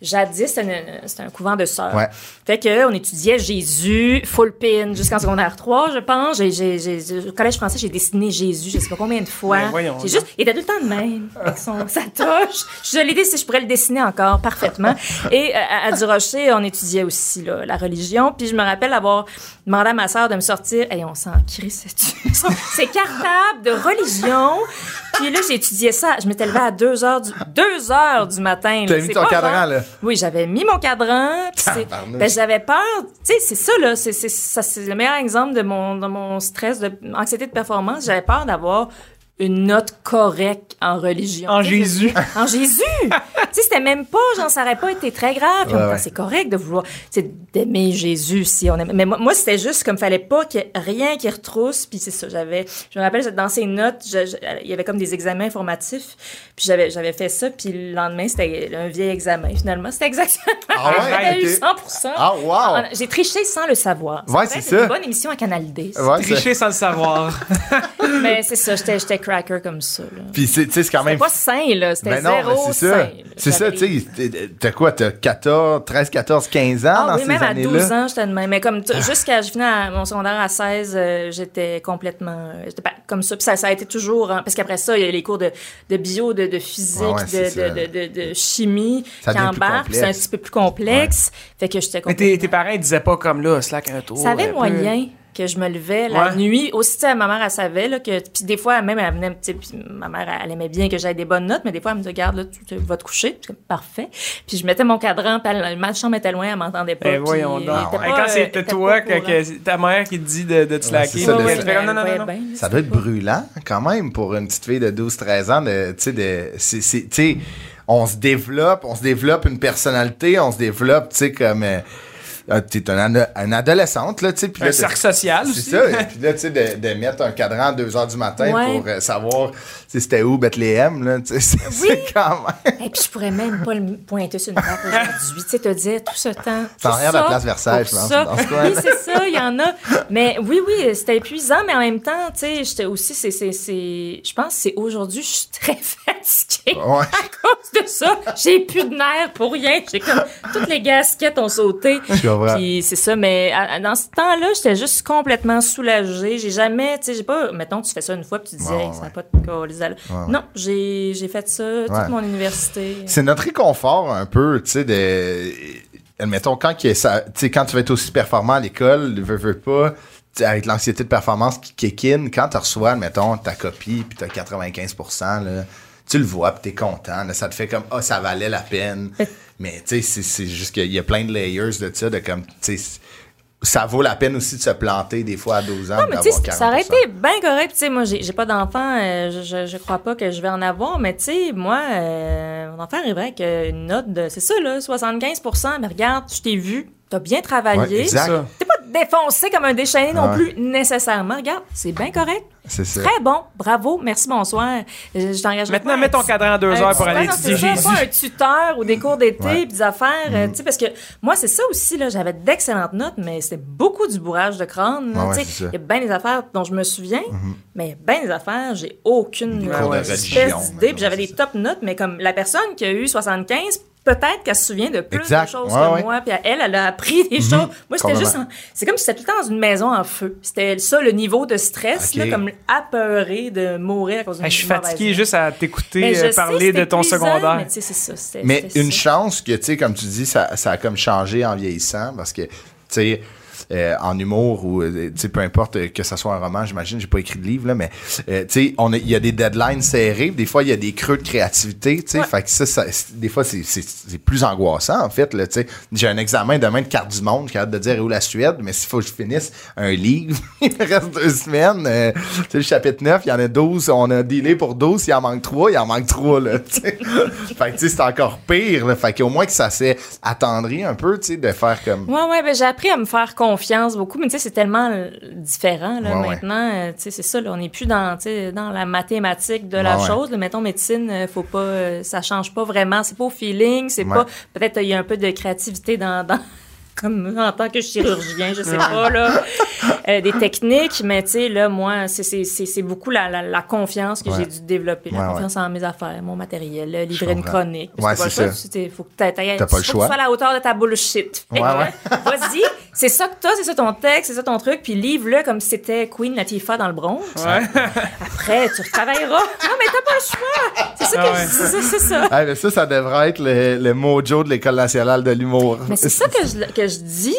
Jadis, c'était un couvent de sœurs. Ouais. Fait que on étudiait Jésus, full pin, jusqu'en secondaire 3, je pense. Au collège français, j'ai dessiné Jésus, je sais pas combien de fois. J'ai juste, il était tout le temps de même, avec son, sa touche. Je l'ai dit si je pourrais le dessiner encore parfaitement. Et euh, à, à Du Rocher, on étudiait aussi là, la religion. Puis je me rappelle avoir demandé à ma sœur de me sortir, et on s'en crisse c'est cartable de religion. Puis là, j'ai étudié ça. Je m'étais levée à 2 heures du, 2 heures du matin. T'as mis ton cadran, genre- là. oui, j'avais mis mon cadran. ben, j'avais peur. Tu sais, c'est ça, là. C'est, c'est, ça, c'est le meilleur exemple de mon, de mon stress, de anxiété de performance. J'avais peur d'avoir une note correcte en religion. En Jésus. En Jésus! tu sais, c'était même pas, genre, ça aurait pas été très grave. Puis Ouais. C'est correct de vouloir, tu sais, d'aimer Jésus si on aime. Mais moi, moi, c'était juste comme fallait pas qu'il y ait rien qui retrousse. Puis c'est ça, j'avais, je me rappelle, dans ces notes, il y avait comme des examens informatifs. Puis j'avais, j'avais fait ça. Puis le lendemain, c'était un vieil examen. Finalement, c'était exactement. Ah ouais, J'avais eu ok. 100 Ah, wow! J'ai triché sans le savoir. Ouais, Ça c'est ça. une bonne émission à Canal D. Ouais, Tricher sans le savoir. Mais c'est ça, j'étais, j'étais cracker comme ça. Là. Puis c'est tu sais, c'est quand C'était même. pas sain, là. C'était Ben zéro c'est sain. C'est ça, tu sais. t'es- T'as quoi? T'as 14, 13, 14, 15 ans Ah dans oui, ces même à années-là? 12 ans, j'étais de même. Mais comme t- jusqu'à je finis à mon secondaire à 16, euh, j'étais complètement euh, j'étais pas comme ça. Puis ça, ça a été toujours hein, parce qu'après ça, il y a les cours de, de bio, de, de physique, Ouais, ouais, de, de, de, de, de chimie Ça qui embarquent. puis C'est un petit peu plus complexe. Fait que j'étais Mais complètement... tes, tes parents, ils disaient pas comme là, slack un tour. Ça avait un peu. moyen que je me levais la Ouais. nuit. Aussi, tu sais, ma mère, elle savait, là, que, puis des fois, même, elle venait, tu sais, puis ma mère, elle aimait bien que j'aie des bonnes notes, mais des fois, elle me disait, regarde, là, tu, tu vas te coucher. Puis, comme, parfait. Puis je mettais mon cadran, puis elle- ma chambre était loin, elle m'entendait pas. Ben puis voyons elle donc. pas, quand euh, c'était était toi, que, ta mère qui te dit de, de te slacker, ça, non, non, non, non. Ben, Ça doit être brûlant quand même pour une petite fille de 12-13 ans. De, tu sais, de, c'est- tu sais, on se développe, on se développe une personnalité, on se développe, tu sais, comme... Euh, t'es une adolescente, là, tu sais. puis Un là, cercle social C'est aussi. ça. Et puis là, tu sais, de, de mettre un cadran à 2 h du matin Ouais. pour euh, savoir, c'était où Bethléem, là, tu sais. C'est, c'est quand même... Et puis je pourrais même pas le pointer sur une carte aujourd'hui. Tu sais, te dire tout ce temps. C'est en tout arrière de la place Versailles, je pense, ça. dans ce coin. Oui, c'est ça, il y en a. Mais oui, oui, c'était épuisant, mais en même temps, tu sais, j'étais aussi, c'est, c'est, c'est, je pense que c'est aujourd'hui, je suis très fatiguée. Ouais. À cause de ça, j'ai plus de nerfs pour rien. J'ai comme, toutes les gasquettes ont sauté. Comprends. Puis c'est ça, mais à- à- dans ce temps-là, j'étais juste complètement soulagée. J'ai jamais, tu sais, j'ai pas, mettons, tu fais ça une fois puis tu dis, Ouais, hey, ouais. ça n'a pas de colis à- Non, j'ai, j'ai fait ça toute Ouais. mon université. C'est notre réconfort un peu, tu sais, de. Admettons, quand, ça, quand tu vas être aussi performant à l'école, veux, veux pas, avec l'anxiété de performance qui kick in, quand tu reçois, admettons, ta copie, puis tu as 95 là, tu le vois, puis tu es content. là, ça te fait comme, ah, ça valait la peine. Mais tu sais, c'est- juste qu'il y a plein de layers de ça, de comme, tu sais, ça vaut la peine aussi de se planter des fois à 12 ans. Non, mais tu sais, ça aurait 40%. été bien correct. Tu sais, moi, j'ai pas d'enfant. euh, je, je, crois pas que je vais en avoir. Mais tu sais, moi, euh, mon enfant arriverait avec une note de, c'est ça, là, 75% Mais regarde, je t'ai vu. T'as bien Ouais, travaillé. exact. T'es défoncé comme un déchaîné non Ouais. plus, nécessairement. Regarde, c'est bien correct. C'est ça. Très bon. Bravo. Merci, bonsoir. Euh, Je t'engage Maintenant, mets ton cadran à deux heures pour aller étudier pas un tuteur ou des cours d'été Ouais. puis des affaires. euh, tu sais, parce que moi, c'est ça aussi, là. J'avais d'excellentes notes, mais c'était beaucoup du bourrage de crâne. là, Ouais. Il y a bien des affaires dont je me souviens, mais il y a bien des affaires, j'ai aucune Des cours de espèce d'idée. j'avais des top notes, mais comme la personne qui a eu 75, peut-être qu'elle se souvient de plus Exact. de choses Ouais, que ouais. moi. Puis elle, elle a appris des choses. Moi, c'était juste... en- C'est comme si c'était tout le temps dans une maison en feu. C'était ça, le niveau de stress, là, comme apeuré de mourir à cause d'une Hey, je suis fatigué juste à t'écouter euh, sais, parler de ton secondaire. Mais ça. une ça. chance que, tu sais, comme tu dis, ça, ça a comme changé en vieillissant parce que, tu sais, euh, en humour ou, euh, peu importe euh, que ce soit un roman, j'imagine, j'ai pas écrit de livre, là, mais, il y a des deadlines serrés, des fois, il y a des creux de créativité, Ouais. fait que ça, des fois, c'est- plus angoissant, en fait. J'ai un examen demain de carte du monde, qui a hâte de dire où la Suède, mais s'il faut que je finisse un livre, il me reste deux semaines, euh, tu sais, le chapitre 9, il y en a 12, on a dealé pour 12, il en manque 3, il en manque 3, là, fait que, tu sais, c'est encore pire, là, fait qu'au moins que ça s'est attendri un peu, tu sais, de faire comme... Ouais, ouais, ben, j'ai appris à me faire confiance beaucoup, mais tu sais, c'est tellement euh, différent, là, Ouais, maintenant. euh, tu sais, c'est ça, là, on n'est plus dans, tu sais, dans la mathématique de la Ouais, chose. là. mettons, médecine, euh, faut pas, ça change pas vraiment. C'est pas au feeling, c'est pas, peut-être, il y a un peu de créativité dans, dans comme en tant que chirurgien, je sais pas, là, euh, des techniques, mais tu sais, là, moi, c'est- beaucoup la, la, la confiance que Ouais. j'ai dû développer, la Ouais, confiance en mes affaires, mon matériel, livrer une chronique. Ouais, c'est ça. choix, tu faut que tu sois à la hauteur de ta bullshit. Vas-y, c'est ça que t'as, c'est ça ton texte, c'est ça ton truc, puis livre-le comme si c'était Queen Latifah dans le Bronx. Ouais. Après, tu retravailleras. Non, mais t'as pas le choix. C'est ça Ah que ouais. je c'est ça, c'est ça. Ah, mais ça, ça devrait être le, le mojo de l'École nationale de l'humour. Mais c'est ça que je, que je dis.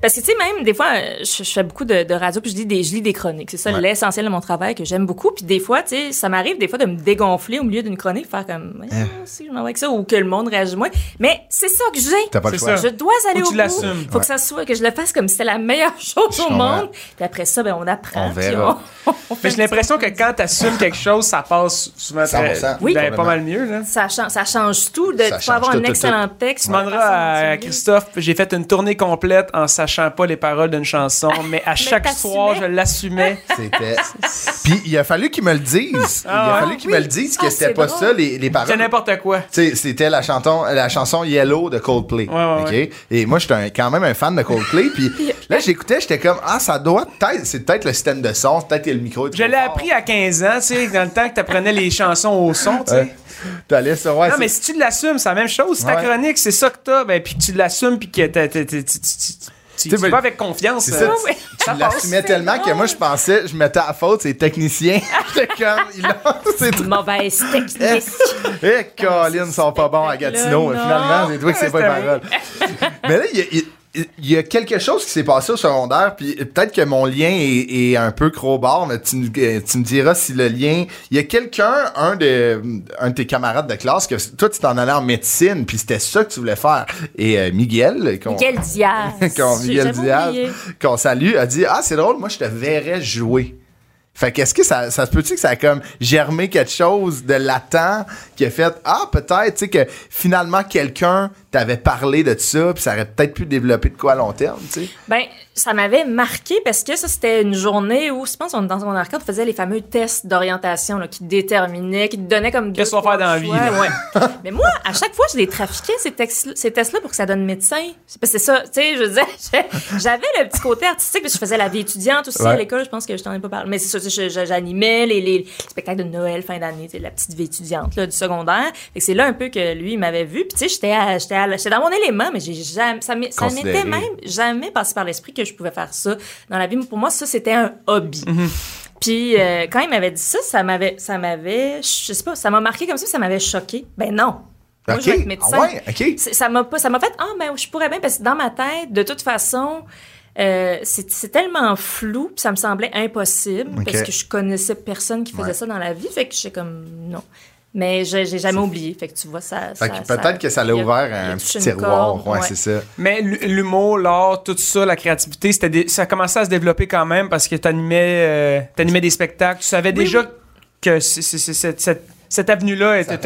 Parce que, tu sais, même, des fois, je, je fais beaucoup de, de radio, puis je lis des, je lis des chroniques. C'est ça Ouais. l'essentiel de mon travail que j'aime beaucoup. Puis des fois, tu sais, ça m'arrive des fois de me dégonfler au milieu d'une chronique, faire comme, ah, si je m'en vais avec ça, ou que le monde réagit moins. Mais c'est ça que j'ai. T'as pas le choix. ça. Je dois aller Ou au bout. Faut Ouais. que ça soit, que je le fasse comme si c'était la meilleure chose Je au monde. Puis après ça, ben, on apprend. On verra. on- on fait Mais j'ai l'impression que quand t'assumes quelque chose, ça passe souvent très, 100%. Oui. ben, pas mal mieux. Là. ça, change, ça change tout. De, Ça tu peux avoir change un tout, tout, excellent texte. Tu demanderas à. Christophe, j'ai fait une tournée complète en sachant pas les paroles d'une chanson, mais à chaque soir, je l'assumais. C'était. Puis il a fallu qu'il me le dise. Ah il a fallu qu'il me le dise que Ah, c'était pas drôle. ça, les, les paroles. C'est n'importe quoi. Tu c'était la chanson, la chanson Yellow de Coldplay. Ouais, ouais, OK? ouais. Et moi, j'étais un- quand même un fan de Coldplay. Puis là, j'écoutais, j'étais comme, ah, ça doit peut-être, c'est peut-être le système de son, c'est peut-être que le micro. Je l'ai appris à 15 ans, tu sais, dans le temps que t'apprenais les chansons au son, tu sais. Ouais. T'allais sur, ouais, Non, c'est- mais si tu l'assumes, c'est la même chose. Si ta Ouais. chronique, c'est ça que t'as, ben, puis que tu l'assumes, puis que tu- tu- tu- tu sais, tu vas avec confiance. C'est euh, ça, ouais. tu, tu l'assumais tellement que moi, je pensais, je mettais à faute ces techniciens. J'étais comme, ils l'ont- c'est tout. Une mauvaise Eh, technique. eh, Colin, ils sont pas bons à Gatineau. Finalement, c'est toi que c'est pas paroles. Mais là, il y a- il y a- quelque chose qui s'est passé au secondaire, puis peut-être que mon lien est, est un peu crowbar, mais tu, me- euh, tu me diras si le lien. Il y a quelqu'un, un de, un de tes camarades de classe, que toi, tu t'en allais en médecine, puis c'était ça que tu voulais faire. Et euh, Miguel, qu'on- Miguel Diaz. qu'on- Miguel Diaz, qu'on salue, a dit Ah, c'est drôle, moi, je te verrais jouer. Fait qu'est-ce que ça, ça se peut-tu que ça a comme germé quelque chose de latent qui a fait Ah, peut-être, tu sais, que finalement quelqu'un t'avait parlé de ça, puis ça aurait peut-être pu développer de quoi à long terme, tu sais. Ben, ça m'avait marqué parce que ça, c'était une journée où, je pense, on, dans mon arcade, on faisait les fameux tests d'orientation là, qui te déterminaient, qui te donnaient comme Qu'est-ce qu'on va faire dans la vie, ouais. Mais moi, à chaque fois, je les trafiquais, ces, textes- ces tests-là, pour que ça donne médecin. C'est parce que c'est ça, tu sais, je veux dire, j'avais le petit côté artistique, que je faisais la vie étudiante aussi Ouais. à l'école, je pense que je t'en ai pas parlé. Mais c'est je- je- j'animais les, les spectacles de Noël, fin d'année, la petite vie étudiante là, du secondaire. Fait que c'est là un peu que lui, il m'avait vu. Puis tu sais, j'étais dans mon élément, mais j'ai jamais, ça m'était même jamais passé par l'esprit que je pouvais faire ça dans la vie. Pour moi, ça, c'était un hobby. Puis euh, quand il m'avait dit ça, ça m'avait, ça m'avait, je sais pas, ça m'a marqué comme ça, ça m'avait choqué. Ben non. Moi, je veux Ok. être médecin. Ah ouais, ok. C'est- Ça m'a pas, ça m'a fait, ah ben je pourrais bien, parce que dans ma tête, de toute façon, euh, c'est tellement flou, puis ça me semblait impossible, Ok. parce que je connaissais personne qui faisait Ouais. ça dans la vie, fait que j'étais comme, non. Mais j'ai jamais oublié, fait que tu vois, ça... Peut-être que ça l'a ouvert a un petit tiroir. corde, ouais, ouais. c'est ça. Mais l'humour, l'art, tout ça, la créativité, c'était des- ça commençait à se développer quand même parce que t'animais euh, t'animais des spectacles. Tu savais déjà oui. que c'est- cette, cette, avenue-là était-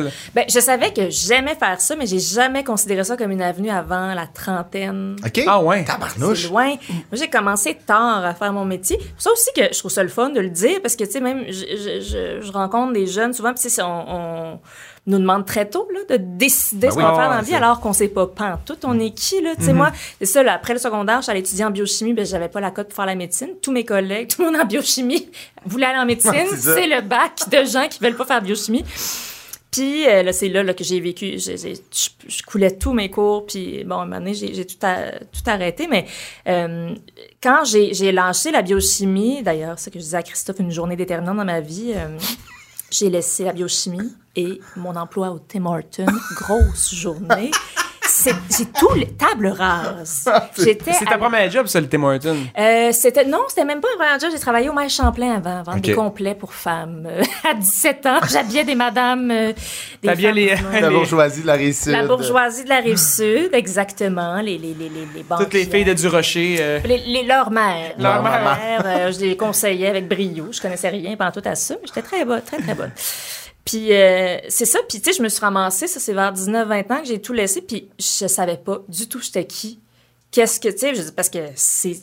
là. Ben, je savais que j'aimais faire ça, mais j'ai jamais considéré ça comme une avenue avant la trentaine. OK? Ah ouais? Tabarnouche. C'est loin. Moi, j'ai commencé tard à faire mon métier. Ça aussi que je trouve ça le fun de le dire, parce que, tu sais, même, je, je, je, je rencontre des jeunes souvent, puis tu sais, on, on nous demande très tôt, là, de décider Ben ce oui. qu'on va Ah faire ouais, dans la vie, alors qu'on sait pas tout on est qui, là. Tu sais, moi, c'est ça, là, après le secondaire, je suis allée étudier en biochimie, ben, j'avais pas la cote pour faire la médecine. Tous mes collègues, tout le monde en biochimie voulait aller en médecine. Ouais, c'est le bac de gens qui veulent pas faire biochimie. Puis euh, là, c'est là, là que j'ai vécu. J'ai- j'ai- je, coulais tous mes cours. Puis bon, à un moment donné, j'ai tout, tout arrêté. Mais euh, quand j'ai lancé la biochimie, d'ailleurs, ce que je disais à Christophe, une journée déterminante dans ma vie, euh, j'ai laissé la biochimie et mon emploi au Tim Hortons. Grosse journée. C'est j'ai tout les tables rases. J'étais C'est ta à- première job, ça, le Tim Hortons? euh, c'était non, c'était même pas un vrai job. J'ai travaillé au Maire Champlain avant, vendre Ok. des complets pour femmes. Euh, à 17 ans, j'habillais des madames. euh, des T'habillais femmes, les-. La les- bourgeoisie de la rive sud. La bourgeoisie de la rive sud, exactement. Les les les les, les Toutes les filles de Du Rocher. euh, les, les- leur mère. Leur Leur mère. mère, euh, je les conseillais avec brio. Je connaissais rien pendant tout à ça, mais j'étais très bonne, très, très bonne. Puis euh, c'est ça, puis tu sais, je me suis ramassée, ça c'est vers 19-20 ans que j'ai tout laissé, puis je savais pas du tout j'étais qui. Qu'est-ce que, tu sais, parce que c'est...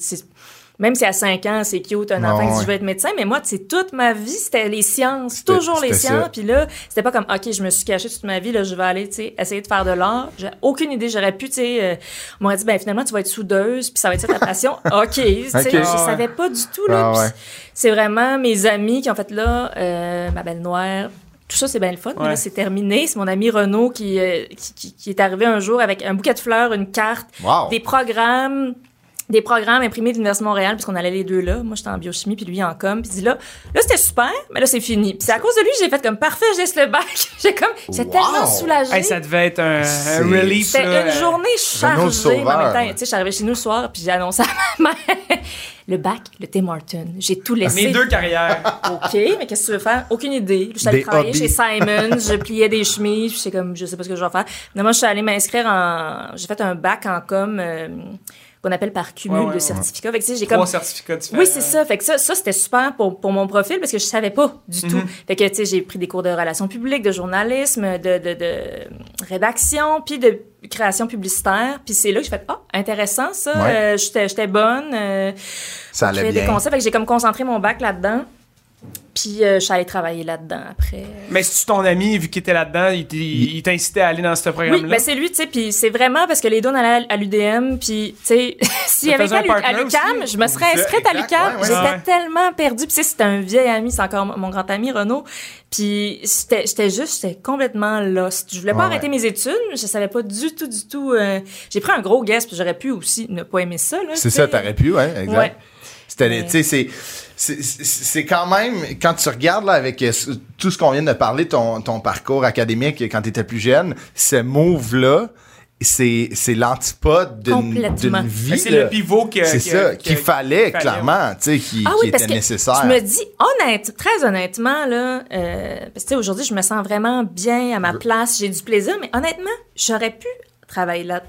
Même si à 5 ans, c'est cute, un enfant ouais. je veux être médecin, mais moi, c'est toute ma vie, c'était les sciences, toujours les sciences. Puis là, c'était pas comme, OK, je me suis cachée toute ma vie, là, je vais aller, tu sais, essayer de faire de l'art. J'ai aucune idée, j'aurais pu, tu sais, euh, on m'aurait dit, ben finalement, tu vas être soudeuse, puis ça va être ça ta passion. OK, tu sais, je savais pas du tout, là. Ah ouais. C'est vraiment mes amis qui ont fait là, euh, ma belle noire. Tout ça, c'est bien le fun. mais Ouais. là, c'est terminé. C'est mon ami Renaud qui, euh, qui, qui- qui est arrivé un jour avec un bouquet de fleurs, une carte, Wow. des programmes des programmes imprimés de l'Université de Montréal, puisqu'on allait les deux là. Moi, j'étais en biochimie, puis lui en com. Puis il dit là, là, c'était super, mais là, c'est fini. Puis c'est à cause de lui, j'ai fait comme parfait, je laisse le bac. j'ai comme, j'ai Wow. tellement soulagée. hey, ça devait être un, relief. C'était une journée chargée. mais en même Sauveur. temps, tu sais, je suis arrivée chez nous le soir, puis j'ai annoncé à ma mère le bac, le Tim Horton. J'ai tout laissé. Mes deux carrières. OK, mais qu'est-ce que tu veux faire? Aucune idée. Je suis allée Des travailler hobbies. chez Simon, je pliais des chemises, comme, je sais pas ce que je vais faire. Finalement, je suis allée m'inscrire en, j'ai fait un bac en com, euh, qu'on appelle par cumul Ouais, ouais, de ouais. certificats. Fait que, tu sais, j'ai Trois comme certificats différents. oui, c'est ça. Fait que ça, ça c'était super pour, pour mon profil parce que je savais pas du tout. Fait que, tu sais, j'ai pris des cours de relations publiques, de journalisme, de, de, de rédaction, puis de création publicitaire. Puis c'est là que j'ai fait, ah, intéressant ça. Ouais. Euh, j'étais, j'étais bonne. euh, Ça allait des bien. concepts. Fait que j'ai comme concentré mon bac là-dedans. Puis euh, je suis allée travailler là-dedans après. Mais si ton ami, vu qu'il était là-dedans, il, t'a- il t'a incité à aller dans ce Oui, programme-là? ben c'est lui, tu sais, puis c'est vraiment parce que les deux on allait à l'UDM, puis tu sais, s'il y avait été à un l'U- à partner l'UQAM, aussi? je me serais inscrite à ouais, ouais. J'étais Ouais. tellement perdue, puis tu sais, c'était un vieil ami, c'est encore mon grand ami Renaud, puis j'étais j'étais juste, j'étais complètement lost. Je voulais pas Ouais, arrêter ouais. mes études, je savais pas du tout, du tout. euh, J'ai pris un gros guess, puis j'aurais pu aussi ne pas aimer ça. C'est tu ça, t'aurais pu, ouais, exact. Ouais. C'était, Ouais. tu sais, c'est, c'est, c'est- c'est quand même, quand tu regardes là, avec euh, tout ce qu'on vient de parler, ton, ton parcours académique quand tu étais plus jeune, ce move-là, c'est, c'est l'antipode d'une, vie. Mais c'est le pivot que- C'est ça, qu'il fallait, clairement, tu sais, qui, Ah qui oui, parce était que nécessaire. je me dis, honnête, très honnêtement, là, euh, parce que tu sais, aujourd'hui, je me sens vraiment bien à ma place, j'ai du plaisir, mais honnêtement, j'aurais pu travailler là,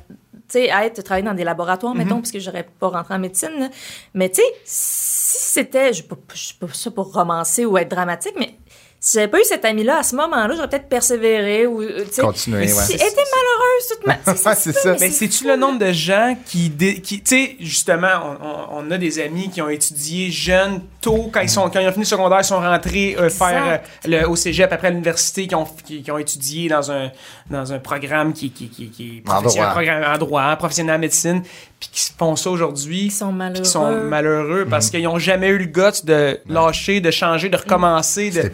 tu sais, être, travailler dans des laboratoires, mettons, parce que j'aurais pas rentré en médecine, là. Mais tu sais, si c'était, je sais pas, pas ça pour romancer ou être dramatique, mais si j'avais pas eu cet ami-là à ce moment-là, j'aurais peut-être persévéré ou, euh. Continuer, ouais. J'ai été malheureuse toute ma... c'est ça. Mais c'est-tu le nombre de gens qui, dé- qui tu sais, justement, on, on- on a des amis qui ont étudié jeunes tôt, quand ils, sont, quand ils ont fini le secondaire, ils sont rentrés euh, faire euh, le, au cégep après l'université, qui ont, qui, qui ont étudié dans un, dans un programme qui, qui, qui, qui est En droit. un programme en droit, professionnel en médecine, puis qui font ça aujourd'hui. Ils sont malheureux. Qui sont malheureux parce Mm. qu'ils n'ont jamais eu le guts de lâcher, de changer, de recommencer. De... C'était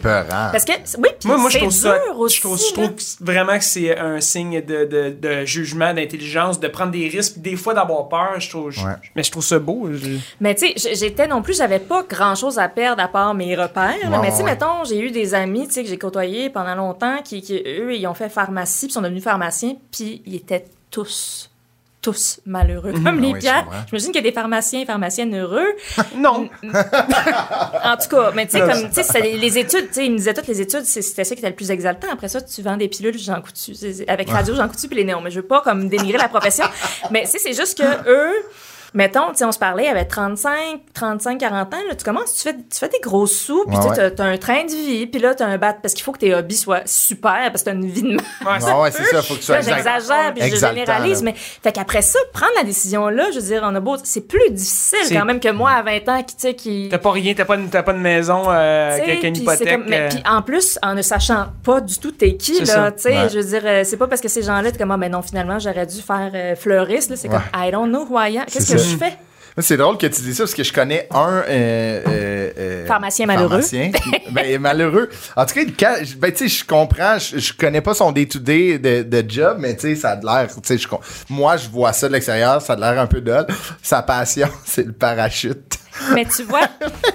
Parce que, oui, puis Moi, moi je c'est trouve ça. dur aussi, je trouve, je c'est- vraiment que c'est un signe de, de, de jugement, d'intelligence, de prendre des risques, des fois d'avoir peur. Je trouve, je- Ouais. mais je trouve ça beau. je- Mais tu sais, j'étais non plus, j'avais pas grand chose à perdre à part mes repères. là. Mais tu sais, ouais. mettons, j'ai eu des amis, tu sais, que j'ai côtoyés pendant longtemps, qui, qui, eux, ils ont fait pharmacie, puis sont devenus pharmaciens, puis ils étaient tous, tous malheureux, comme Ah les oui, pierres. J'imagine qu'il y a des pharmaciens et pharmaciennes heureux. Non. En tout cas, mais tu sais, comme, tu sais, les, études, tu sais, ils me disaient toutes les études, c'était ça qui était le plus exaltant. Après ça, tu vends des pilules Jean Coutu, avec Radio Jean Coutu puis les néons. Mais je veux pas comme dénigrer la profession. mais tu sais, c'est juste que eux, mettons, tu sais, on se parlait, il y avait 35, 35, 40 ans, là, tu commences, tu fais, tu fais des gros sous, puis Ouais, tu sais, ouais. t'as- t'as un train de vie, puis là, t'as un bat, parce qu'il faut que tes hobbies soient super, parce que t'as une vie de merde. Ouais, ouais, c'est ça, faut que tu sois j'exagère, puis je généralise, là. mais fait qu'après ça, prendre la décision-là, je veux dire, on a beau, c'est plus difficile quand même que moi à 20 ans qui, tu sais, qui. T'as pas rien, t'as pas, pas de maison euh, Tu sais, avec une puis hypothèque. comme- mais euh, puis en plus, en ne sachant pas du tout t'es qui, là, tu sais, Ouais. je veux dire, euh, c'est pas parce que ces gens-là, t'es comme, ah, ben non, finalement, j'aurais dû faire euh, fleuriste, là, c'est comme, I don't know who I am. Qu'est-ce que. Je fais? C'est drôle que tu dis ça parce que je connais un euh, euh, euh, Pharmacien malheureux. pharmacien. ben, malheureux. En tout cas, ben, tu sais, je comprends, je, je connais pas son day-to-day de, de job, mais tu sais, ça a de l'air, moi, je vois ça de l'extérieur, ça a de l'air un peu dole. Sa passion, c'est le parachute. Mais tu vois,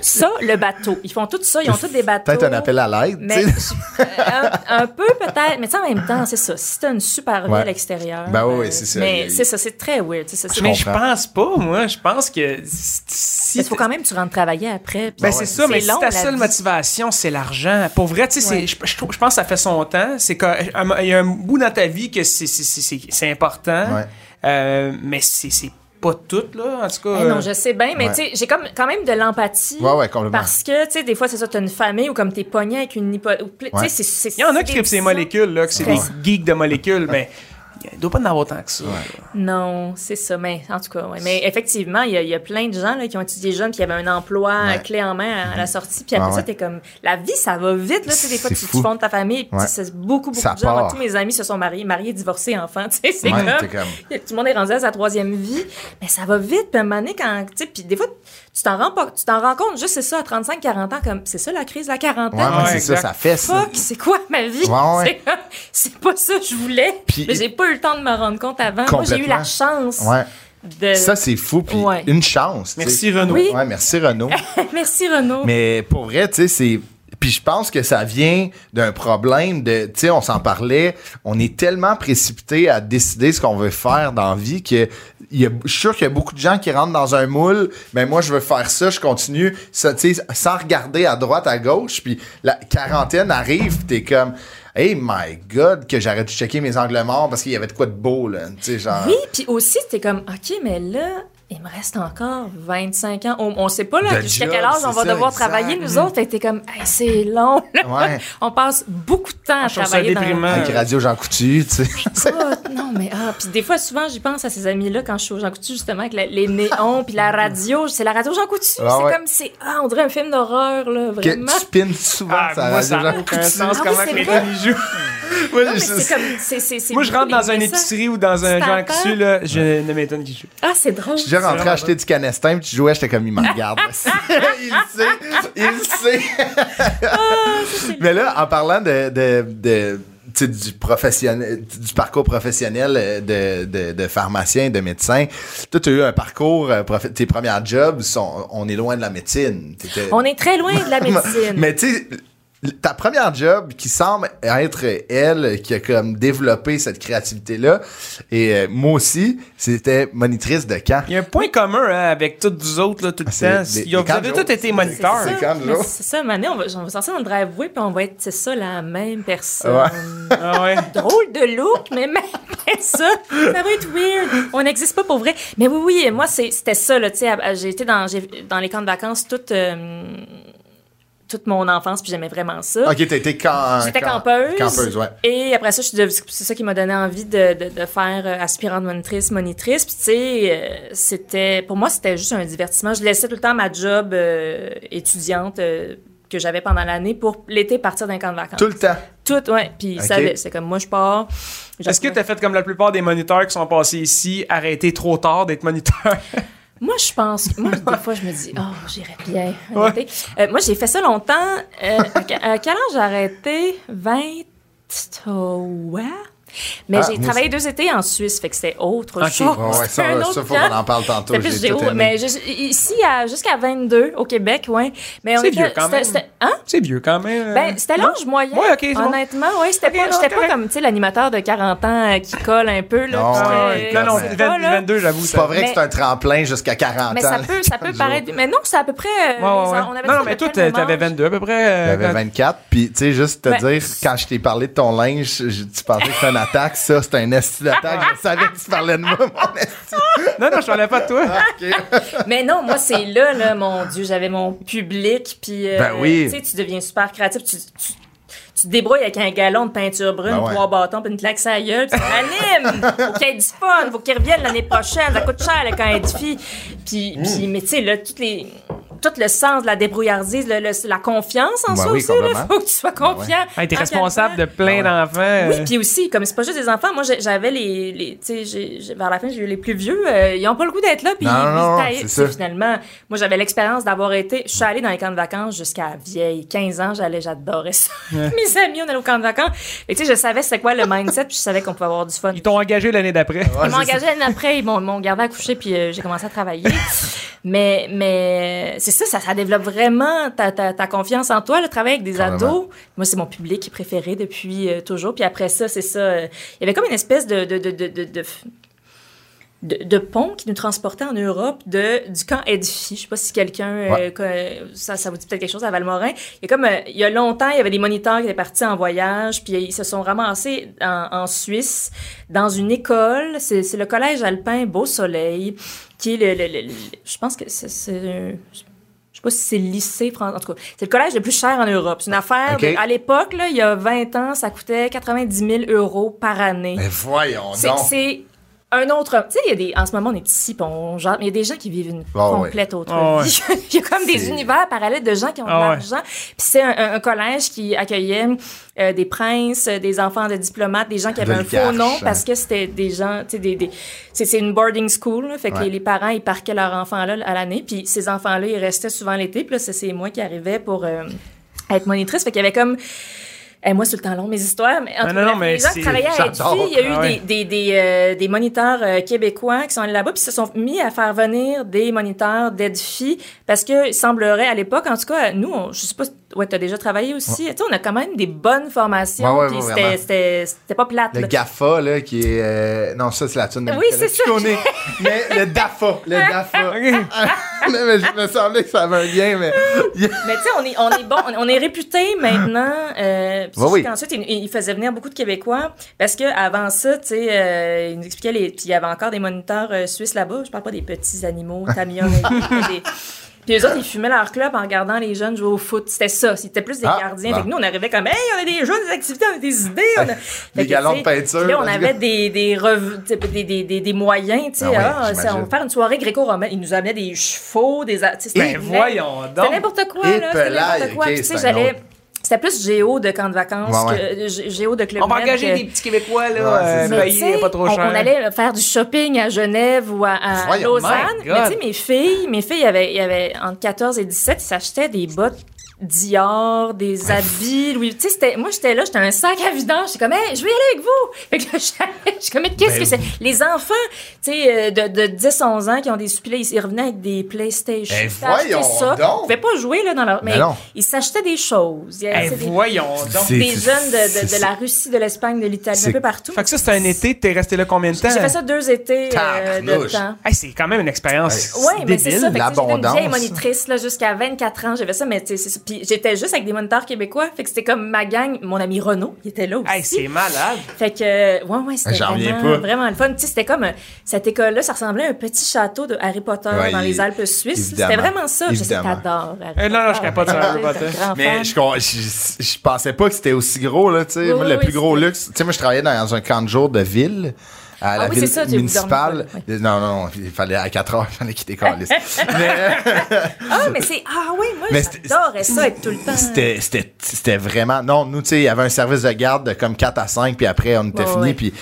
ça, le bateau. Ils font tout ça, ils ont tous des bateaux. Peut-être un appel à l'aide, Mais je- un, un peu peut-être, mais tu sais, en même temps, c'est ça. Si t'as une super vie Ouais. à l'extérieur. Ben oui, euh, c'est ça. Mais Il- c'est ça, c'est très weird. ça, mais je pense pas, moi. Je pense que si. Il faut quand même que tu rentres travailler après. Ben, c'est ça, mais si long, ta la seule vie. motivation, c'est l'argent. Pour vrai, tu sais, Ouais. je, pense que ça fait son temps. C'est qu'il y a un bout dans ta vie que c'est- important. Ouais. Euh, mais c'est c'est pas tout, là. En tout cas. Eh non, euh, je sais bien, mais Ouais. tu sais, j'ai comme, quand même de l'empathie. Ouais, ouais, complètement. Parce que, tu sais, des fois, c'est ça, t'as une famille ou comme t'es pogné avec une hypothèse. Tu sais, c'est- c'est. Il y en a qui des tripent ces molécules, là, que c'est des geeks de molécules, mais il doit pas en avoir tant que ça. Non, c'est ça. Mais en tout cas, ouais. Mais effectivement, il y, a- il y a plein de gens là, qui ont étudié jeunes, qui avaient un emploi Ouais. euh, clé en main à, à la sortie. Puis après Ah ça, t'es comme. La vie, ça va vite. Là, des fois, C'est tu, fondes ta famille. Puis Ouais. c'est beaucoup, beaucoup Ça de gens. Moi, tous mes amis se sont mariés, mariés, divorcés, enfants. Tu sais, c'est Ouais, comme, Tout le monde est rendu à sa troisième vie. Mais ça va vite. Puis à un moment donné, quand. Puis des fois, tu t'en rends pas. Tu t'en rends compte juste, c'est ça, à 35, 40 ans, comme. C'est ça la crise, la quarantaine. Ouais, ouais, Ouais, c'est ça, ça fait ça. Fuck, c'est quoi ma vie? Ouais, ouais. C'est pas ça que je voulais. Puis- mais j'ai pas eu le temps de me rendre compte avant. Moi, j'ai eu la chance Ouais. de. Ça, c'est fou, puis Ouais. une chance. Merci, Renaud. Oui. Ouais, merci, Renaud. Merci Renaud. Mais pour vrai, tu sais, c'est. Puis je pense que ça vient d'un problème de. Tu sais, on s'en parlait. On est tellement précipité à décider ce qu'on veut faire dans la vie que. il Y a, je suis sûr qu'il y a beaucoup de gens qui rentrent dans un moule. Mais moi, je veux faire ça, je continue. Ça, tu sais, sans regarder à droite, à gauche. Puis la quarantaine arrive, t'es comme. Hey my God, que j'aurais dû checker mes angles morts parce qu'il y avait de quoi de beau, là. Genre. Oui, puis aussi, c'était comme, OK, mais là, il me reste encore 25 ans. On, on sait pas là jusqu'à quel âge on va ça, devoir exact. travailler nous autres. Fait que t'es comme, Hey, c'est long. là. Ouais. on passe beaucoup de temps à je trouve ça travailler dans. déprimant. Avec Radio Jean Coutu, tu sais. Ah, non, mais ah, puis des fois, souvent, j'y pense à ces amis-là quand je suis au Jean Coutu, justement, avec la- les néons, puis la radio. C'est la radio Jean Coutu. Ah c'est ouais. comme, c'est, ah, on dirait un film d'horreur, là, Que vraiment. tu spins souvent Ah, ça moi, ça Jean aucun Coutu. sens Ah comment que les. Moi, Non, je- Moi, je rentre dans une épicerie ou dans un Jean? Coutu, là, je ne m'étonne qu'il joue. Ah, c'est drôle. Vraiment acheter du canestin, puis tu jouais, j'étais comme, il me regarde. il sait, il sait. Mais là, en parlant de, de, du professionnel, du parcours professionnel euh, de, de, de pharmacien, de médecin, toi, tu as eu un parcours, euh, tes premiers jobs, sont, on est loin de la médecine. On est très loin de la médecine. Mais tu sais, ta première job qui semble être elle qui a comme développé cette créativité-là, et euh, moi aussi, c'était monitrice de camp. Il y a un point commun hein, avec toutes vous autres, là, tout le C'est temps. des- Il y a- des vous avez de tous été moniteurs. C'est ça, quand, mais là? c'est ça, Mané, on va, on va sortir dans le driveway puis on va être, c'est ça, la même personne. Ouais. Ah ouais. Drôle de look, mais même ça, ça va être weird. On n'existe pas pour vrai. Mais oui, oui, moi, c'est- c'était ça, là, tu sais, j'ai été dans, j'ai- dans les camps de vacances toute, euh, toute mon enfance, puis j'aimais vraiment ça. Ok, t'as été camp, J'étais camp- campeuse. Campeuse, ouais. Et après ça, je suis devenue- c'est ça qui m'a donné envie de, de, de faire euh, aspirante monitrice, monitrice. Puis tu sais, euh, c'était pour moi c'était juste un divertissement. Je laissais tout le temps ma job euh, étudiante euh, que j'avais pendant l'année pour l'été partir d'un camp de vacances. Tout le temps? Tout, ouais. Puis ça, c'est comme moi je pars. Est-ce que tu as fait comme la plupart des moniteurs qui sont passés ici, arrêter trop tard d'être moniteur? Moi, je pense. que- Moi, des fois, je me dis, oh, j'irais bien. Euh, moi, j'ai fait ça longtemps. Euh, à, à quel âge j'ai arrêté? 23? Mais Ah, j'ai travaillé deux étés en Suisse, fait que c'était autre Ok. chose. Ouais, ouais, ça, un autre ça, faut qu'on en parle tantôt. C'était plus j'ai tout géo, aimé. mais je- ici, à- jusqu'à 22, au Québec, ouais. Mais on C'est était. vieux quand c'était- même. c'était- Hein? C'est vieux quand même. Ben, c'était l'âge moyen. Ouais, ok, c'est bon. Honnêtement, oui. C'était pas, non, j'étais pas comme, tu sais, l'animateur de 40 ans euh, qui colle un peu, là. Non, ouais, ouais, Non, non, mais- c'est pas, là. 22, j'avoue. C'est pas vrai que Mais- c'est un tremplin jusqu'à 40 Mais ans. ça peut, ça peut paraître. Mais non, c'est à peu près. euh, Ouais, ouais, ouais. ça- on avait non, non, mais toi, t'avais âge. 22 à peu près. euh, J'avais quand- 24, puis tu sais, juste te dire, quand je t'ai parlé de ton linge, tu pensais que c'était une attaque, ça, c'était un esti d'attaque, je savais que tu parlais de moi, mon esti. Non, non, je parlais pas de toi. Ok. Mais non, moi, c'est là, là, mon Dieu, j'avais mon public, puis euh, Ben oui. tu sais, tu deviens super créatif, tu, tu, tu te débrouilles avec un galon de peinture brune, Ben ouais. trois bâtons, puis une claque sa gueule, puis tu anime! Faut qu'il y ait du fun, faut qu'il revienne l'année prochaine, ça coûte cher, là, quand il édifie. Puis, Mm. puis mais tu sais, là, toutes les... Tout le sens de la débrouillardise, le- le- la confiance en Ben soi oui, aussi, là, complètement. faut que tu sois confiant. T'es qu'à responsable le de plein Ouais. d'enfants. euh, Oui, puis aussi, comme c'est pas juste des enfants, moi j'avais les, les tu sais, vers la fin j'ai eu les plus vieux, euh, ils ont pas le goût d'être là, puis Non, ils c'est finalement. Moi j'avais l'expérience d'avoir été, je suis allée dans les camps de vacances jusqu'à vieille, 15 ans, j'allais, j'adorais ça. Mes amis, on allait au camp de vacances, et tu sais, je savais c'était quoi le mindset, puis je savais qu'on pouvait avoir du fun. Ils t'ont engagé l'année d'après. Ouais, Ils m'ont engagé l'année après, ils m'ont ils m'ont gardé à coucher, puis euh, j'ai commencé à travailler. mais mais c'est ça, ça, ça développe vraiment ta, ta, ta confiance en toi, le travail avec des ados. Moi, c'est mon public préféré depuis euh, toujours. Puis après ça, c'est ça. euh, il y avait comme une espèce de, de, de, de, pont qui nous transportait en Europe de, du camp Edfi. Je sais pas si quelqu'un, euh, Ouais. ça, ça vous dit peut-être quelque chose à Valmorin. Il y a comme, il y a longtemps, il y avait des moniteurs qui étaient partis en voyage, puis ils se sont ramassés en, en Suisse, dans une école. C'est le collège alpin Beau Soleil, qui est le, le- le- le- je pense que c'est, sais pas si c'est le lycée français. En tout cas, c'est le collège le plus cher en Europe. C'est une affaire. De- à l'époque, là, il y a 20 ans, ça coûtait 90 000 euros par année. Mais voyons donc. C'est un autre. Tu sais, il y a des. En ce moment, on est ici, on genre, mais il y a des gens qui vivent une Ah ouais. complète autre Ah ouais. vie. il y a comme des univers parallèles de gens qui ont Ah de ouais. l'argent. Puis c'est un, collège qui accueillait euh, des princes, euh, des enfants de diplomates, des gens qui avaient un faux nom hein. parce que c'était des gens, tu sais, des, des- c'est c'est une boarding school, là, fait que Ouais. les, les parents ils parquaient leurs enfants là à l'année, puis ces enfants là ils restaient souvent l'été, puis là c'est- c'est moi qui arrivais pour euh, être monitrice, fait qu'il y avait comme eh, moi, c'est le temps long, mes histoires. Mais en Non, non, mais les gens qui travaillaient à. Edfi, il y a eu Ah ouais. des, des, des, euh, des moniteurs euh, québécois qui sont allés là-bas puis se sont mis à faire venir des moniteurs d'Edfi parce que il semblerait à l'époque, en tout cas, nous, on, je sais pas, ouais, t'as déjà travaillé aussi. Tu sais, on a quand même des bonnes formations. Ouais, ouais, c'était, vraiment. c'était, c'était pas plate. Le là. GAFA, là, qui est. euh, Non, ça, c'est la tune de Oui, c'est ça. Ciccone. Mais le DAFA. Le DAFA. Mais je me semblait que ça avait un lien, mais. Mais tu sais, on est, on est bon, on est réputé maintenant. Puis Oui, oui. Ensuite, il, il faisait venir beaucoup de Québécois parce que avant ça, tu sais, euh, il nous expliquait les, puis il y avait encore des moniteurs euh, suisses là-bas. Je parle pas des petits animaux, des- Puis eux autres, ils fumaient leur club en regardant les jeunes jouer au foot. C'était ça. C'était plus des Ah, gardiens. bon. Fait que nous, on arrivait comme, hey, on a des jeux, des activités, on a des idées. On a... Des galons de peinture, Là, on avait des, des, rev- tu sais, des, des, des, des moyens, tu sais. Ah ah, on va faire une soirée gréco-romaine. Ils nous amenaient des chevaux, des. c'était Ben voyons donc. C'était n'importe quoi. C'était n'importe quoi. tu sais, j'allais. autre. C'était plus géo de camp de vacances Ouais, que gé- géo de club On va engager que- des petits Québécois, là, Ouais, euh, payés pas trop on, cher. on allait faire du shopping à Genève ou à, Lausanne. Mais tu sais, mes filles, mes filles, il y avait, il y avait entre 14 et 17, ils s'achetaient des bottes Dior, des habits, Louis. Tu sais, moi, j'étais là, j'étais un sac à vidange. J'étais comme, hey, je y aller avec vous. Fait que là, je suis comme, mais qu'est-ce Ben que c'est? Les enfants, tu sais, euh, de, de 10, 11 ans qui ont des soupilets, ils, revenaient avec des PlayStation. Ben, voyons ça. donc. Ils pouvaient pas jouer, là, dans leur, mais Ben non. ils s'achetaient des choses. Eh, des, voyons donc. Des jeunes de, de, c'est- de la Russie, de l'Espagne, de l'Italie, un peu partout. Fait que ça, c'était un été, t'es resté là combien de temps? J'ai fait ça deux étés euh, de temps. Hey, c'est quand même une expérience Oui, mais c'est débile. ça. J'étais une vieille monitrice là, jusqu'à 24 ans. J'ai fait ça, mais tu sais. Puis j'étais juste avec des moniteurs québécois. Fait que c'était comme ma gang. Mon ami Renaud, il était là aussi. Hey, c'est malade. Fait que, ouais, ouais, c'était vraiment, le fun. Tu sais, c'était comme, cette école-là, ça ressemblait à un petit château de Harry Potter Ouais, dans les Alpes suisses. C'était vraiment ça. Je sais, Évidemment. t'adores. Harry Eh, non, non, je capote sur Harry Potter. Mais je, je, je pensais pas que c'était aussi gros, là, tu sais. Oui, moi, oui, le oui, plus gros luxe. Tu sais, moi, je travaillais dans un camp de jour de ville. À la Ah oui, ville c'est ça, municipale. pas, Non, non, il fallait à 4 heures, il fallait quitter Carlis. mais Ah, mais c'est, ah oui, moi, c'était- j'adorais ça, être tout le temps. c'était, c'était, c'était vraiment. Non, nous, tu sais, il y avait un service de garde de comme 4 à 5, puis après, on était Ouais, fini. ouais. Puis,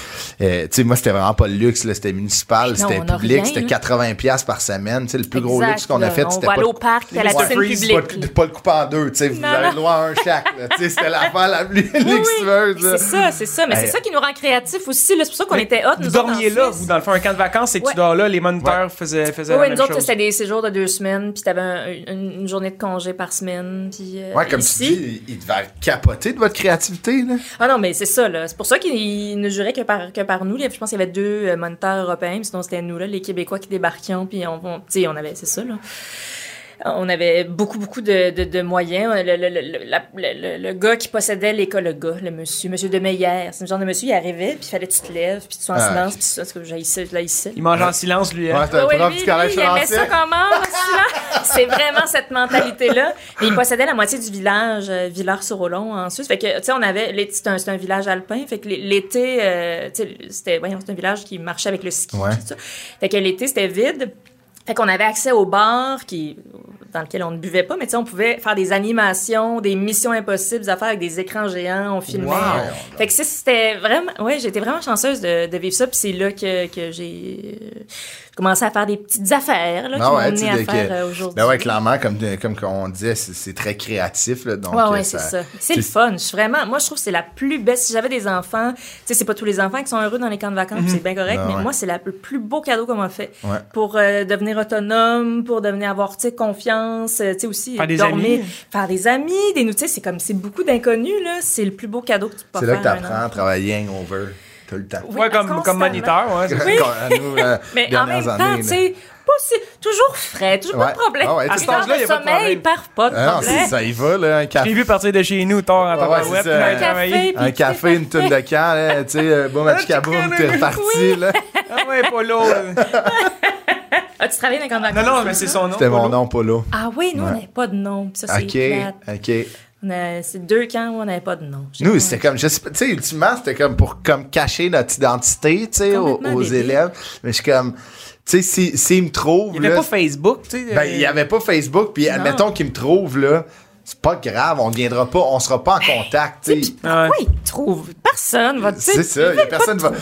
euh, tu sais, moi, c'était vraiment pas le luxe, là, c'était municipal, Non, c'était on public, rien, c'était là. 80$ piastres par semaine. Tu sais, le plus gros luxe qu'on a fait, On c'était va pas. aller au parc, à la piscine publique. pas, le couper en deux, tu sais, vous avez le droit à un chaque. Tu sais, c'était l'affaire la plus Oui, oui. luxueuse. C'est ça, c'est ça. Mais c'est ça qui nous rend créatifs aussi. C'est pour ça qu'on était hot. Vous dormiez là, vous, dans le fond, un camp de vacances, et que Ouais. tu dors là, les moniteurs faisaient, faisaient Oui, la oui, même nous autres, chose. c'était des séjours de deux semaines, puis t'avais un- une, une journée de congé par semaine. Puis, euh, Ouais, comme ici- tu dis, il devait capoter de votre créativité, là. Ah non, mais c'est ça, là. C'est pour ça qu'ils ne juraient que par, que par nous. là. Je pense qu'il y avait deux euh, moniteurs européens, sinon c'était nous, là, les Québécois qui débarquions, puis on, on, on avait, c'est ça, là. On avait beaucoup, beaucoup de, de, de moyens. Le, le, le, le, la- le- le- le gars qui possédait l'école, le gars, le monsieur, monsieur de Meyer, c'est le genre de monsieur, il arrivait, puis il fallait que tu te lèves, puis tu sois en Ah, silence, puis ça, c'est que j'haïssais, je l'haïssais. Il mange en silence, lui. hein. Ouais, Ouais, lui, lui, il aimait ça comment, C'est vraiment cette mentalité-là. Et il possédait la moitié du village, euh, Villars-sur-Olon, en Suisse. Fait que, tu sais, on avait, c'est un, village alpin. Fait que l'été, euh, tu sais, c'était, voyons, c'est un village qui marchait avec le ski. Ouais. tout ça. Fait que l'été, c'était vide. Fait qu'on avait accès au bar qui, dans lequel on ne buvait pas, mais tu sais, on pouvait faire des animations, des missions impossibles, des affaires avec des écrans géants, on filmait. Wow. Fait que c'était vraiment, ouais, j'étais vraiment chanceuse de, de vivre ça, puis c'est là que, que j'ai commencé à faire des petites affaires, là, qui Ah m'ont ouais, tu à faire euh, aujourd'hui. Ben ouais, clairement, comme, comme on disait, c'est, c'est très créatif, là. Donc, Ouais, euh, ouais, c'est ça. C'est le fun. Je vraiment, moi, je trouve que c'est la plus belle. Si j'avais des enfants, tu sais, c'est pas tous les enfants qui sont heureux dans les camps de vacances, puis c'est bien correct, Ah mais ouais. moi, c'est la- le plus beau cadeau qu'on m'a fait. Ouais. Pour euh, devenir autonome, pour devenir avoir, tu sais, confiance, tu sais, aussi, Faire des dormir, amis. faire des amis, des nous, tu sais, c'est comme, c'est beaucoup d'inconnus, là. C'est le plus beau cadeau que tu peux C'est faire. là que à un t'apprends à travailler hangover tout le temps. Oui, Ouais, comme, moniteur, ouais. Oui. À nous, euh, Mais en même temps, tu sais, pas si- toujours frais, toujours pas de problème. Ah ouais, À à ce cet âge-là, y a pas de sommeil, pas de Ah non, problème. ça y va, là, un Je café. l'ai vu partir de chez nous tard en Ouais, Un café. Un une tonne de camp, là, tu sais, euh, boum, à chicaboum, t'es reparti, là. Ah ouais, Polo. euh. Ah, tu travailles dans un camp de Non, vacances, non, mais c'est son nom. C'était mon nom, Polo. Ah oui, nous, on n'avait pas de nom. puis Ça, c'est OK. OK. C'est deux camps où on n'avait pas de nom. Nous, c'était comme, je sais pas, tu sais, ultimement, c'était comme pour comme cacher notre identité, tu sais, aux, élèves. Mais je suis comme, tu sais, si- s'ils me trouvent, Il n'y avait là, pas Facebook, tu sais. ben, il y avait pas Facebook, puis admettons qu'ils me trouvent, là, c'est pas grave, on viendra pas, on sera pas en contact, Ouais. ils te trouvent? Personne va te C'est ça, y a personne va, va-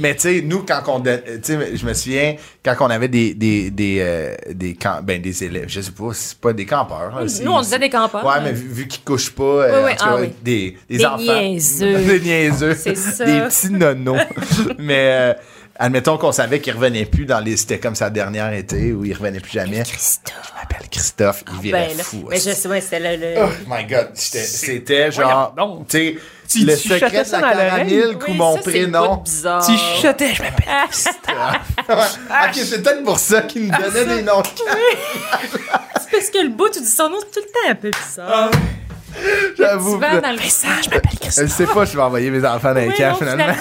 Mais tu sais, nous, quand on. don- Tu sais, je me souviens, quand on avait des. des, des, euh, des camp- ben, des élèves, je sais pas, c'est pas des campeurs. Nous, on disait des campeurs. Ouais, mais vu, vu qu'ils couchent pas, euh, Oui, oui, ah oui. des, des, Des enfants. niaiseux. des niaiseux. C'est ça. Des petits nonos. mais. euh, admettons qu'on savait qu'il revenait plus dans les. C'était comme sa dernière été où il revenait plus jamais. Christophe. Je m'appelle Christophe, il virait Ben, là, fou. mais je sais, ouais, c'était le. le- Oh my god, c'était- genre. Tu sais, le secret de ça la caramel, Oui, mon prénom. Tu chuchotais, je m'appelle. Ouais. ok, c'est peut-être pour ça qu'il nous donnait des noms. C'est parce que le bout, tu dis son nom, c'est tout le temps un peu bizarre. J'avoue. Tu vas dans le je m'appelle Je sais pas, je vais envoyer mes enfants dans les Oui, camps non, finalement.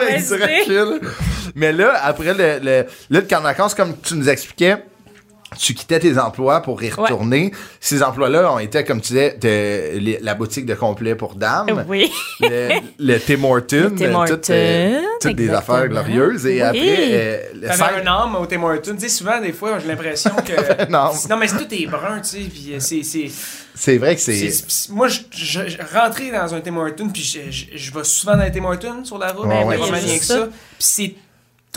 Avec du recul. Mais là, après le, le, là, le camp de vacances, comme tu nous expliquais, tu quittais tes emplois pour y retourner. Ces emplois-là ont été, comme tu disais, de, les- la boutique de complet pour dames. Oui. Le, le Tim Hortons. Tim euh, toutes, euh, toutes des affaires glorieuses. Et Oui. après, euh, le cinq- un homme au Tim Hortons. Tu sais, souvent, des fois, j'ai l'impression que. Non. Non, mais c'est tout est brun, tu sais. Puis euh, c'est. c'est- c'est vrai que c'est. c'est- c'est- Moi, je, je, je rentrais dans un Tim Hortons, puis je, je, je vais souvent dans les Tim Hortons sur la route. Ouais, pas ouais. que ça. ça. Puis c'est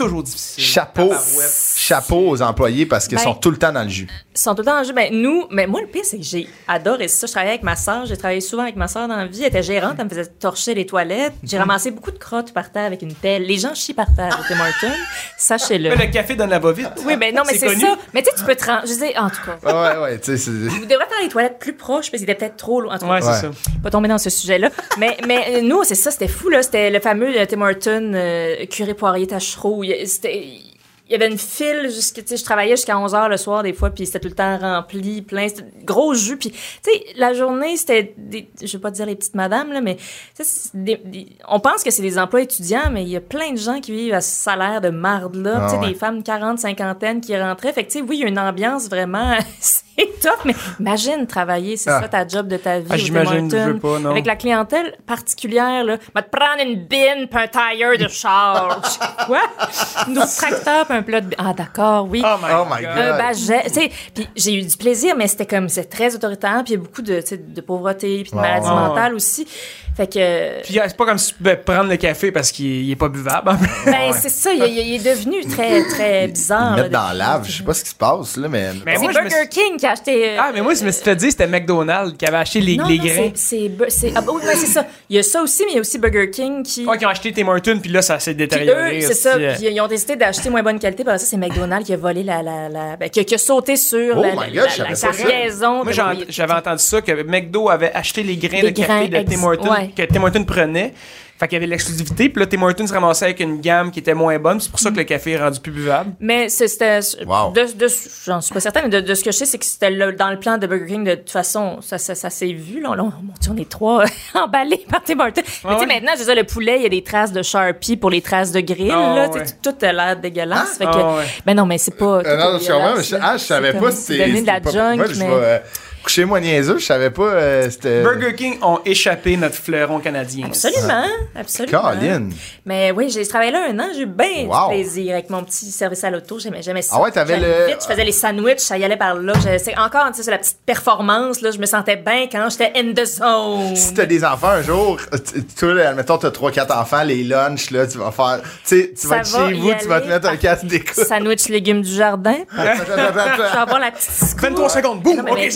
toujours difficile. Chapeau, chapeau aux employés parce qu'ils Ben, sont tout le temps dans le jus. Ils sont tout le temps en jeu. Ben, nous, mais moi, le pire, c'est que j'ai adoré ça. Je travaillais avec ma soeur. J'ai travaillé souvent avec ma soeur dans la vie. Elle était gérante. Elle me faisait torcher les toilettes. J'ai Mhm. ramassé beaucoup de crottes par terre avec une pelle. Les gens chient par terre au Tim Hortons. Sachez-le. Mais le café donne la va-vite. Oui, ben non, mais c'est connu. ça. Mais tu sais, tu peux te rendre. Je disais, en tout cas. Ouais, ouais, tu sais, c'est. Vous devrez faire les toilettes plus proches parce qu'il était peut-être trop loin. En tout cas, Ouais, c'est Ouais. ça. pas tomber dans ce sujet-là. mais, mais euh, nous, c'est ça, c'était fou, là. C'était le fameux euh, Tim Hortons, euh, curé poirier tachereau. Il y a- C'était. Il y avait une file jusqu'à, tu sais, je travaillais jusqu'à 11 h le soir des fois, puis c'était tout le temps rempli, plein, c'était gros jus, puis tu sais, la journée c'était, des, je vais pas dire les petites madames là, mais des- des- on pense que c'est des emplois étudiants, mais il y a plein de gens qui vivent à ce salaire de marde là, Ah tu sais, ouais. des femmes 40, cinquantaine qui rentraient, fait que tu sais, oui, il y a une ambiance vraiment, tough, mais imagine travailler, c'est Ah. ça ta job de ta vie. Ah, j'imagine, je veux pas, non. Avec la clientèle particulière, là, va te prendre une bine puis un tailleur de char. Quoi? Nos tracteurs puis un plat de... Ah, d'accord, oui. Oh my, Oh my God. Baget, tu sais, puis j'ai eu du plaisir, mais c'était comme, c'est très autoritaire, puis il y a beaucoup de, de pauvreté, puis de Ouais, maladie mentale aussi. Fait que, Puis euh, c'est pas comme si tu pouvais prendre le café parce qu'il est- pas buvable. plus. ben, c'est ça, il, est devenu très, très bizarre. mettent dans lave. Je sais pas ce qui se passe, là, mais. Mais C'est me Burger King qui a acheté. euh, Ah, mais moi, je me suis fait dire que c'était McDonald's qui avait acheté les, non, les non, grains. c'est- c'est, ah, oui, ouais, c'est ça. Il y a ça aussi, mais il y a aussi Burger King qui. Ouais, qui ont acheté Tim Hortons, puis là, ça s'est Puis détérioré. eux, c'est ça. aussi, euh. Puis ils ont décidé d'acheter moins bonne qualité. Parce que ça, c'est McDonald's qui a volé la, la, la ben, qui, a, qui a sauté sur Oh la, my God, la, la, ça. cargaison. Moi, de- j'avais entendu ça, que McDo avait acheté les grains Les de café grains, de Tim ex- Hortons, ouais. que Tim Hortons prenait. Fait qu'il y avait l'exclusivité, puis là, Tim Hortons se ramassait avec une gamme qui était moins bonne. C'est pour ça que le café est rendu plus buvable. Mais c'est- c'était. Wow. De, de, j'en suis pas certaine, mais de, de ce que je sais, c'est que c'était le- dans le plan de Burger King. De toute façon, ça, ça, ça s'est vu. Là, Là, on, mon Dieu, on est trois emballés par Tim Hortons. mais tu sais, maintenant, je veux dire, le poulet, il y a des traces de Sharpie pour les traces de grill. Ah, là, ouais. Tout a l'air dégueulasse. fait que, Ah. Ben non, mais c'est pas. Euh, non, ah, je savais pas si c'est c'était. devenu de la junk, Moi, je mais. vais euh, coucher moi niaiseux, je savais pas. euh, c'était. Burger King ont échappé notre fleuron canadien. Absolument, absolument. Caroline. Mais oui, j'ai travaillé là un an, j'ai eu bien Wow. du plaisir avec mon petit service à l'auto. J'aimais, j'aimais ça. Ah ouais, t'avais J'allais le- vite, je faisais les sandwichs, ça y allait par là. Je- C'est encore, tu sais, c'est la petite performance, là. Je me sentais bien quand j'étais in the zone. Si t'as des enfants un jour, tu- toi, là, admettons, t'as 3-4 enfants, les lunchs, là, tu vas faire. Tu sais, tu vas être chez vous, tu vas te mettre un casque d'écoute. Sandwich légumes du jardin. Je vais avoir la petite scoop. 23 secondes, boum, ok,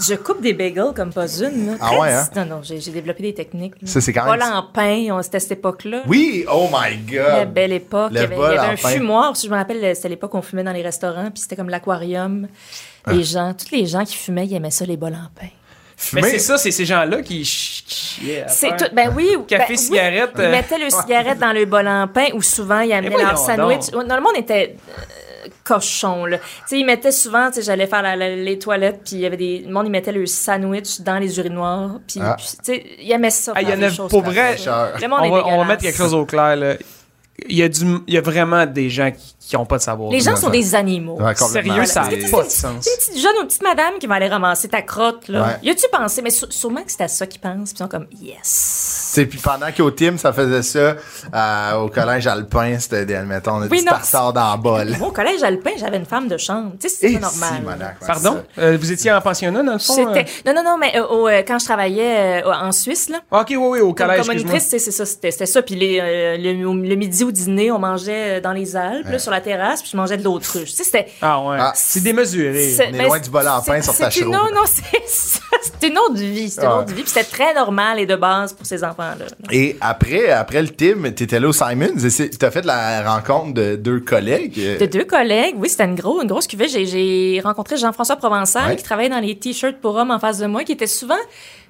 je, coupe des bagels comme pas une. Là. Ah ouais, hein? Non, non, j'ai, j'ai développé des techniques. là. Ça, c'est quand même- Vol en pain, on- c'était à cette époque-là. Oui, oh my La god. belle époque. Le Il y avait, il y avait un pain. fumoir. Si je me rappelle, c'était l'époque où on fumait dans les restaurants, puis c'était comme l'aquarium. Ah. Les gens, tous les gens qui fumaient, ils aimaient ça, les bols en pain. Mais Fumer- c'est ça, c'est ces gens-là qui ch- qui chiaient C'est tout. Ben oui. ou- Café, ben oui, cigarette, Ils euh. mettaient le cigarette dans le bol en pain, ou souvent ils amenaient leur sandwich. Non, le monde était euh, cochon là. Tu sais, ils mettaient souvent, tu sais, j'allais faire la- la- les toilettes, puis il y avait des, le monde ils mettaient le sandwich dans les urinoirs, puis, Ah. tu sais, ils aimaient ça. Ah, il y faire en a pour vrai. Le monde On est va, on va mettre quelque chose au clair, là. Il y, a du, il y a vraiment des gens qui, qui ont pas de savoir. Les gens sont des animaux. Ouais. Sérieux, ça n'a C'est- pas de sens. C'est une petite jeune ou une petite madame qui va aller ramasser ta crotte, là. Ouais. Y a-tu pensé? Mais sû- sûrement que c'est à ça qu'ils pensent. Puis ils sont comme, yes. Sais, puis pendant qu'au team, ça faisait ça, euh, au collège alpin, c'était des, admettons, on a Oui, du non. tartare dans le bol. Moi, au collège alpin, j'avais une femme de chambre. Tu sais, c'est pas normal. si, Pardon? c'est Euh, vous étiez en pensionnat, dans le fond? C'était... Non, non, non, mais euh, au, euh, quand je travaillais euh, en Suisse, là, euh? Ok, oui, oui, au collège, comme excuse-moi. monitrice, c'est, c'est ça, c'était, c'était ça. Puis euh, le, le midi au dîner, on mangeait euh, dans les Alpes, là, sur la terrasse, puis je mangeais de l'autruche. Tu sais, c'était... Ah ouais. Ah. C'est démesuré. c'est- On est ben, loin du bol en pain c'est- sur c'est- ta c'est- chiro. Non, non, c'est ça. c'était une autre vie. C'était une Ouais. autre vie. Puis c'était très normal et de base pour ces enfants-là. Et après, après le team, t'étais là au Simons et c'est- t'as fait la rencontre de deux collègues. De deux collègues, oui, c'était une, gros, une grosse cuvée. J'ai, j'ai rencontré Jean-François Provençal Ouais. qui travaillait dans les t-shirts pour hommes en face de moi, qui était souvent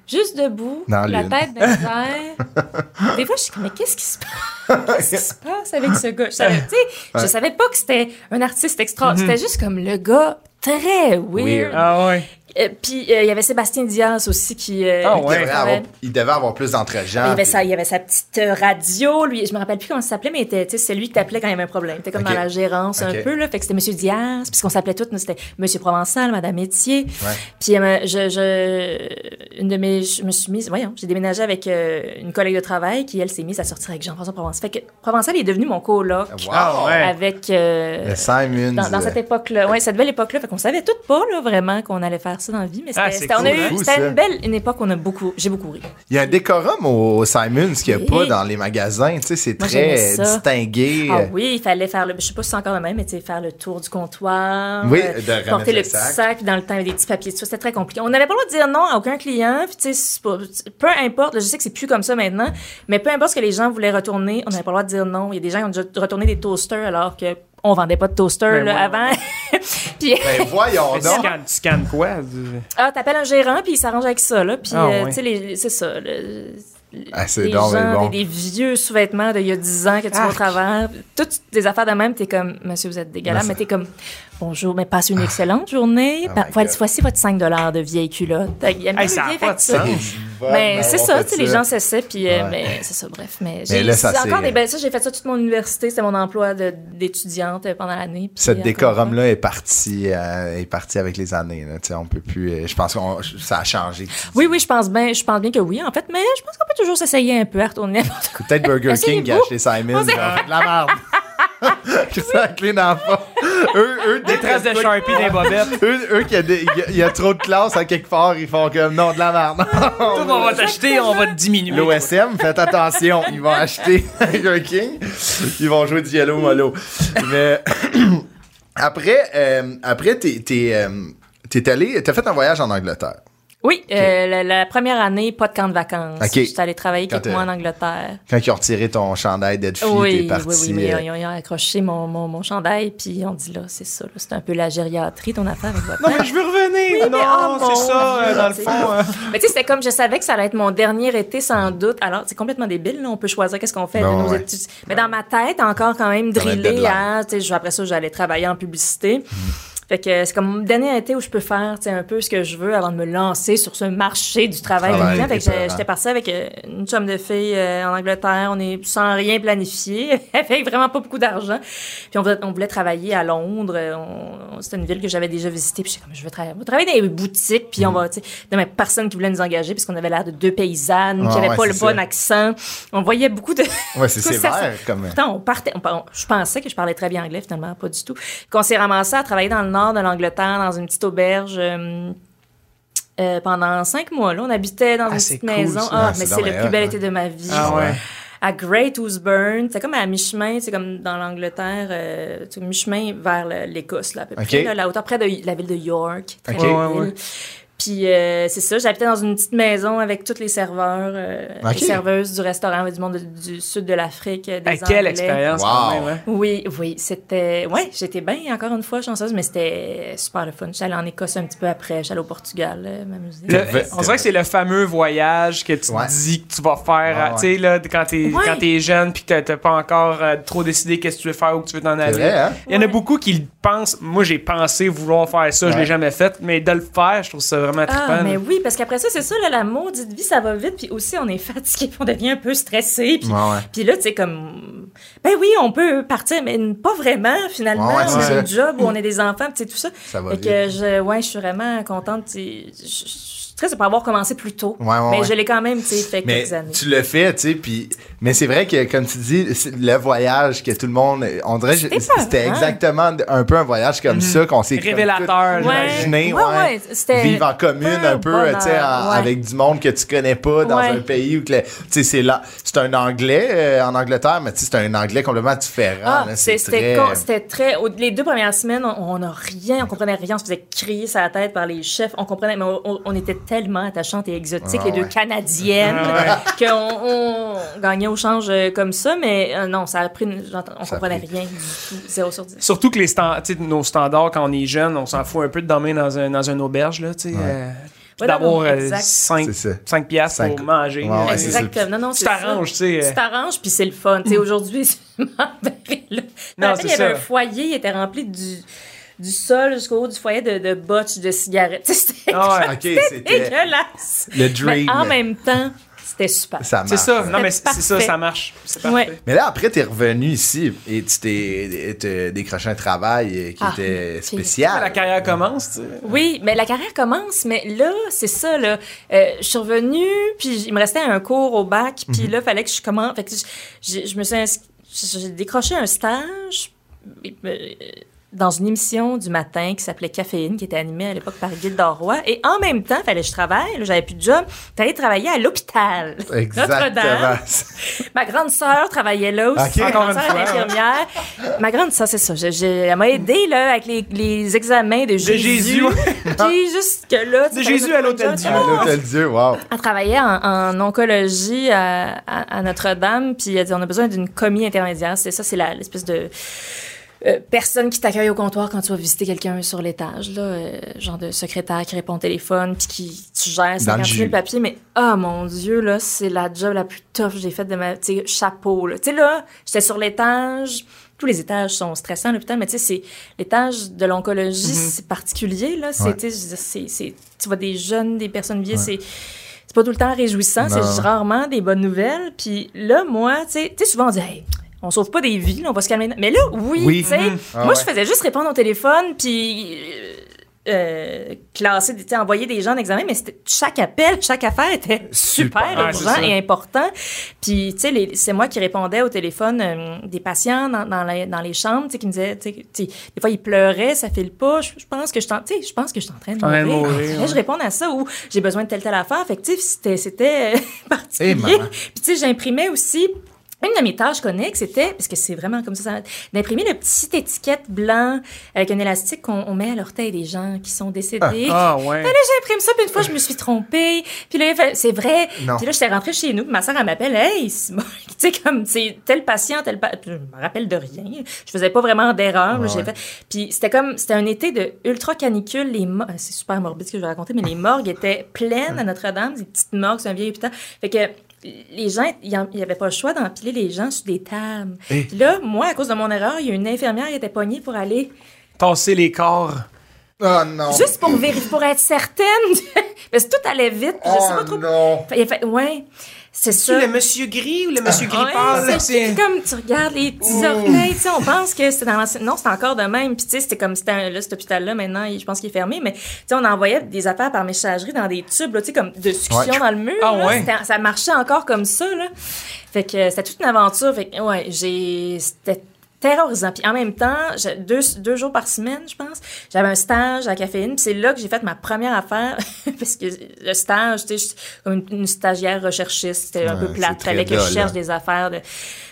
juste debout, Dans la l'une. tête dans les airs. Des fois, je suis comme, mais qu'est-ce qui se passe? Qu'est-ce qui se passe avec ce gars? Je savais, je savais pas que c'était un artiste extra. C'était juste comme le gars très weird. Weird. Ah ouais. Euh, puis euh, il y avait Sébastien Diaz aussi qui. euh, Ah il, ouais. devait avoir, il devait avoir plus d'entre-gens. Il avait, puis- sa, il avait sa petite radio, lui, je me rappelle plus comment ça s'appelait, mais c'est lui qui t'appelait quand il y avait un problème. C'était comme dans la gérance un peu, là. Fait que c'était Monsieur Diaz, puisqu'on s'appelait toutes, nous, c'était Monsieur Provençal, Madame Métier. Ouais. Puis euh, je, je, une de mes, je me suis mise, voyons, j'ai déménagé avec euh, une collègue de travail qui, elle, s'est mise à sortir avec Jean-François Provençal. Fait que Provençal est devenu mon coloc Wow. Ah ouais. avec... euh, Simons. dans, dans cette époque-là, ouais, cette belle époque-là, fait qu'on savait tout pas là vraiment qu'on allait faire ça dans la vie, mais c'était, Ah, on a eu- une belle, une époque où on a beaucoup, j'ai beaucoup ri. Il y a un décorum au Simons qu'il n'y a pas dans les magasins. Tu sais, c'est Moi, très distingué. Ah oui, il fallait faire le. Je sais pas si c'est encore le même, mais tu sais, faire le tour du comptoir. Oui, euh, de porter le le petit sac. dans le temps, il y avait des petits papiers dessus. C'était très compliqué. On n'avait pas le droit de dire non à aucun client. Puis tu sais, peu importe, là, je sais que c'est plus comme ça maintenant, mais peu importe ce que les gens voulaient retourner, on n'avait pas le droit de dire non. Il y a des gens qui ont déjà retourné des toasters alors que on vendait pas de toaster Ben là, ouais. avant. puis Ben voyons Mais tu donc. scannes, tu scannes quoi? du- ah, t'appelles un gérant puis il s'arrange avec ça là. Puis Ah, euh, ouais. tu sais, les- c'est ça. le- Ah, c'est des donc, mais gens, bon. des, des vieux sous-vêtements d'il y a 10 ans que tu vas au Arc. travers. Toutes des affaires de même, t'es comme, monsieur, vous êtes dégueulasse, mais t'es comme, bonjour, mais passe une excellente journée. Oh voici, votre 5 de vieille culotte. Il y a Hey, ça a vieille pas de facture. sens. Mais c'est ça, tu sais, les gens c'est s'essaient, puis euh, Ouais. mais c'est ça, bref. Mais, Mais j'ai là, ça, c'est encore des belles. Ça, j'ai fait ça toute mon université, c'était mon emploi de- d'étudiante euh, pendant l'année. puis Cette encore décorum-là est parti, euh, est parti avec les années. Là. Tu sais, On peut plus. euh, je pense que ça a changé. Oui, oui, je pense bien, je pense bien que oui, en fait, mais je pense qu'on peut toujours s'essayer un peu à retourner peut-être Burger King qui a acheté Simon. La merde. C'est la clé dans. Eux, eux, Des traces de Sharpie les bobettes. Eux, eux qui a des- y a- il y, a trop de classes à quelque part, ils font comme non, de la merde. Tout, on va t'acheter, on va te diminuer. L'OSM, faites attention, ils vont acheter Burger King, ils vont jouer du Yellow Molo. Mais après, euh, après t'es, t'es, euh, t'es allé, t'as fait un voyage en Angleterre. Oui, euh, la, la première année, pas de camp de vacances. Ok. J'étais allée travailler Quand quelques mois en t'es- Angleterre. Quand ils ont retiré ton chandail d'Edfi, Oui, t'es parti. oui, oui, mais euh, ils ont, ils ont accroché mon, mon, mon chandail, puis on dit là, c'est ça, là, c'est un peu la gériatrie, ton affaire avec votre Non, mais je veux revenir. mais non, oh, c'est ça, euh, dans le fond. euh. Mais tu sais, c'était comme, je savais que ça allait être mon dernier été sans doute. Alors, c'est complètement débile, là, on peut choisir qu'est-ce qu'on fait Bon, de nos ouais. études. Mais dans ma tête, encore quand même drillé à, tu sais, je- après ça, j'allais travailler en publicité. Fait que c'est comme dernier été où je peux faire, tu sais, un peu ce que je veux avant de me lancer sur ce marché du travail. Fait que j'étais partie avec euh, une chum de fille euh, en Angleterre. On est sans rien planifié. Fait vraiment pas beaucoup d'argent. Puis on voulait, on voulait travailler à Londres. On- C'était une ville que j'avais déjà visitée. Puis j'étais comme, je veux travailler, on va travailler dans les boutiques. Puis on Mm. va, tu sais, personne qui voulait nous engager parce qu'on avait l'air de deux paysannes, qui Ah, n'avaient ouais, pas le bon ça. accent. On voyait beaucoup de... Ouais, c'est sévère comme. Pourtant, on partait. on je pensais que je parlais très bien anglais, finalement, pas du tout. Qu'on s'est ramassé à travailler dans le nord de l'Angleterre, dans une petite auberge. euh, euh, pendant cinq mois, là, on habitait dans Ah, une petite cool, maison. ça. Ah, Ah, mais c'est le plus bel été de ma vie. Ah ouais. À Great Ousburn, c'est comme à mi-chemin, c'est comme dans l'Angleterre, euh, mi-chemin vers l'Écosse, là, à peu près, là, la hauteur près de la ville de York. Très Ouais. Puis euh, c'est ça, j'habitais dans une petite maison avec tous les serveurs, euh, les serveuses du restaurant du monde de- du sud de l'Afrique, des Hey, quelle Anglais. expérience, Wow. quand même. hein? Oui, oui, c'était. Ouais, j'étais bien, encore une fois, chanceuse, mais c'était super le fun. J'allais en Écosse un petit peu après, j'allais au Portugal euh, m'amuser. On dirait que c'est le fameux voyage que tu Ouais. te dis que tu vas faire, Ouais, tu sais, là, quand t'es, Ouais. quand t'es jeune puis que t'as- pas encore euh, trop décidé qu'est-ce que tu veux faire ou que tu veux t'en aller. vrai, hein? Il y en a beaucoup qui le pensent. Moi, j'ai pensé vouloir faire ça, je l'ai jamais fait, mais de le faire, je trouve ça vraiment trippant. Ah, mais oui, parce qu'après ça, c'est ça, là, la maudite vie, ça va vite, puis aussi, on est fatigué, puis on devient un peu stressé, puis, Ouais, ouais. puis là, tu sais, comme, ben oui, on peut partir, mais pas vraiment, finalement. Ouais, ouais, on c'est a un job où on est des enfants, tu sais, tout ça. Ça va Fait vite. que je, ouais, je suis vraiment contente, je suis triste de pas avoir commencé plus tôt. Ouais, ouais, mais ouais. je l'ai quand même, tu sais, fait Mais quelques années. tu le fais, tu sais, puis mais c'est vrai que comme tu dis, le voyage que tout le monde, on dirait, C'était que pas, c'était hein? exactement un peu un voyage comme ça qu'on s'est Révélateur, imaginé, Ouais, ouais, ouais, c'était vivre en commune un peu, tu sais, avec du monde que tu connais pas dans Ouais. un pays où que tu sais c'est là, c'est un anglais euh, en Angleterre, mais tu sais c'est un anglais complètement différent. Ah, c'était très- les deux premières semaines, on n'a rien, on comprenait rien, on se faisait crier sur la tête par les chefs, on comprenait, mais on, était tellement attachantes et exotiques, Ah les deux ouais. Canadiennes, Ah qu'on on gagnait au change euh, comme ça, mais euh, non, ça a pris, une- on Ça comprenait pris. rien du tout, 0 sur 10. Surtout que les stand- nos standards, quand on est jeune, on s'en fout un peu de dormir dans, un, dans une auberge, là, tu sais. euh, Ouais, d'avoir non, euh, exact. 5, C'est ça. 5 piastres Cinq- pour manger. Ouais, ouais, ça. Exactement. Non, non, Tu c'est ça. t'arranges, tu sais. Tu t'arranges, puis c'est le fun. Tu sais, aujourd'hui, bien, là. Je me rappelle, il y avait ça. un foyer, il était rempli du, du sol jusqu'au haut du foyer de, de botches de cigarettes. Tu sais, C'était Ah ouais. OK, c'était dégueulasse. le dream. Mais en même temps, c'était super. Ça C'est marche. ça. Non, mais c'est ça, parfait. ça marche. C'est Ouais. parfait. Mais là, après, t'es revenu ici et tu t'es décroché un travail euh, qui Ah, était c'est- spécial. La carrière commence, tu sais. Oui, mais la carrière commence, mais là, c'est ça, là. Euh, je suis revenue, puis il me restait un cours au bac, puis là, il fallait que je commence. Fait que je, je- je me suis j'ai décroché un stage euh, dans une émission du matin qui s'appelait Caféine, qui était animée à l'époque par Gilles Roy. Et en même temps, il fallait que je travaille, j'avais plus de job. J'allais travailler à l'hôpital. Notre-Dame. Ma grande sœur travaillait là aussi. Ma grande sœur infirmière. Ma grande sœur, c'est ça. Elle m'a aidé là, avec les, les examens de Jésus. Jésus. Puis jusque-là. De Jésus à l'Hôtel Dieu. À l'Hôtel Dieu, wow. Elle travaillait en, en oncologie à, à- à Notre-Dame, puis elle dit on a besoin d'une commis intermédiaire. C'est ça, c'est l'espèce de euh, personne qui t'accueille au comptoir quand tu vas visiter quelqu'un sur l'étage, là, euh, genre de secrétaire qui répond au téléphone, puis qui tu gères Dans le 50 jus. 000 papiers. Mais oh mon Dieu, là, c'est la job la plus tough que j'ai faite de ma, tu sais, chapeau. là. Tu sais là, j'étais sur l'étage. Tous les étages sont stressants à l'hôpital, mais tu sais, c'est l'étage de l'oncologie, c'est particulier là. C'est, Ouais. c'est, c'est, tu vois des jeunes, des personnes vieilles, c'est c'est pas tout le temps réjouissant, c'est rarement des bonnes nouvelles. Puis là, moi, tu sais, tu sais, souvent on dit, hey, on sauve pas des vies, là, on va se calmer. Mais là, oui, Oui. tu sais, Mhm. Ah moi, ouais. je faisais juste répondre au téléphone, puis euh, euh, classer, tu sais, envoyer des gens en examen, mais chaque appel, chaque affaire était super, Super. Ah, urgent et important. Puis, tu sais, c'est moi qui répondais au téléphone euh, des patients dans, dans, les, dans les chambres, tu sais, qui me disaient, tu sais, des fois, ils pleuraient, ça file pas, je, je pense que je suis en, tu sais, je pense que je suis en train de mourir. Là, je réponds à ça ou j'ai besoin de telle telle affaire. Fait que, tu sais, c'était, c'était particulier. Puis, tu sais, j'imprimais aussi. Une de mes tâches connexes, c'était, parce que c'est vraiment comme ça, ça d'imprimer le petit étiquette blanc avec un élastique qu'on on met à l'orteil des gens qui sont décédés. Ah, ouais. Là, j'imprime ça, puis une fois, je me suis trompée. Puis là, il fait- c'est vrai. Non. Puis là, j'étais rentrée chez nous, puis ma soeur, elle m'appelle, hey, tu sais, comme, c'est tel patient, tel patient. Je me rappelle de rien. Je faisais pas vraiment d'erreur. Ouais. fait. Puis c'était comme, c'était un été de ultra canicule. Les mo- c'est super morbide ce que je vais raconter, mais les morgues étaient pleines à Notre-Dame, des petites morgues, c'est un vieil hôpital. Fait que, les gens, il n'y avait pas le choix d'empiler les gens sur des tables. Eh. Puis là, moi, à cause de mon erreur, il y a une infirmière qui était pognée pour aller Tasser les corps. Oh non. Juste pour vérifier, pour être certaine. Parce que tout allait vite. je sais pas Oh trop. non. Il a fait, ouais, c'est ça. C'est le monsieur gris ou le monsieur gris Ouais, pâle? là, c'est C'est comme tu regardes les petits orteils, tu sais, on pense que c'était dans l'ancien. Non, c'est encore de même. Puis tu sais, c'était comme c'était là, cet hôpital-là maintenant, je pense qu'il est fermé, mais tu sais, on envoyait des affaires par messagerie dans des tubes, là, tu sais, comme de succion Ouais. dans le mur. Ah là. ouais. Ça marchait encore comme ça, là. Fait que c'était toute une aventure. Fait que ouais, j'ai c'était terrorisant. Puis en même temps, deux, deux jours par semaine, je pense, j'avais un stage à Caféine. Puis c'est là que j'ai fait ma première affaire. parce que le stage, tu sais, je suis comme une, une stagiaire recherchiste. C'était un Ouais, peu plate. Fallait que je cherche des affaires. De, tu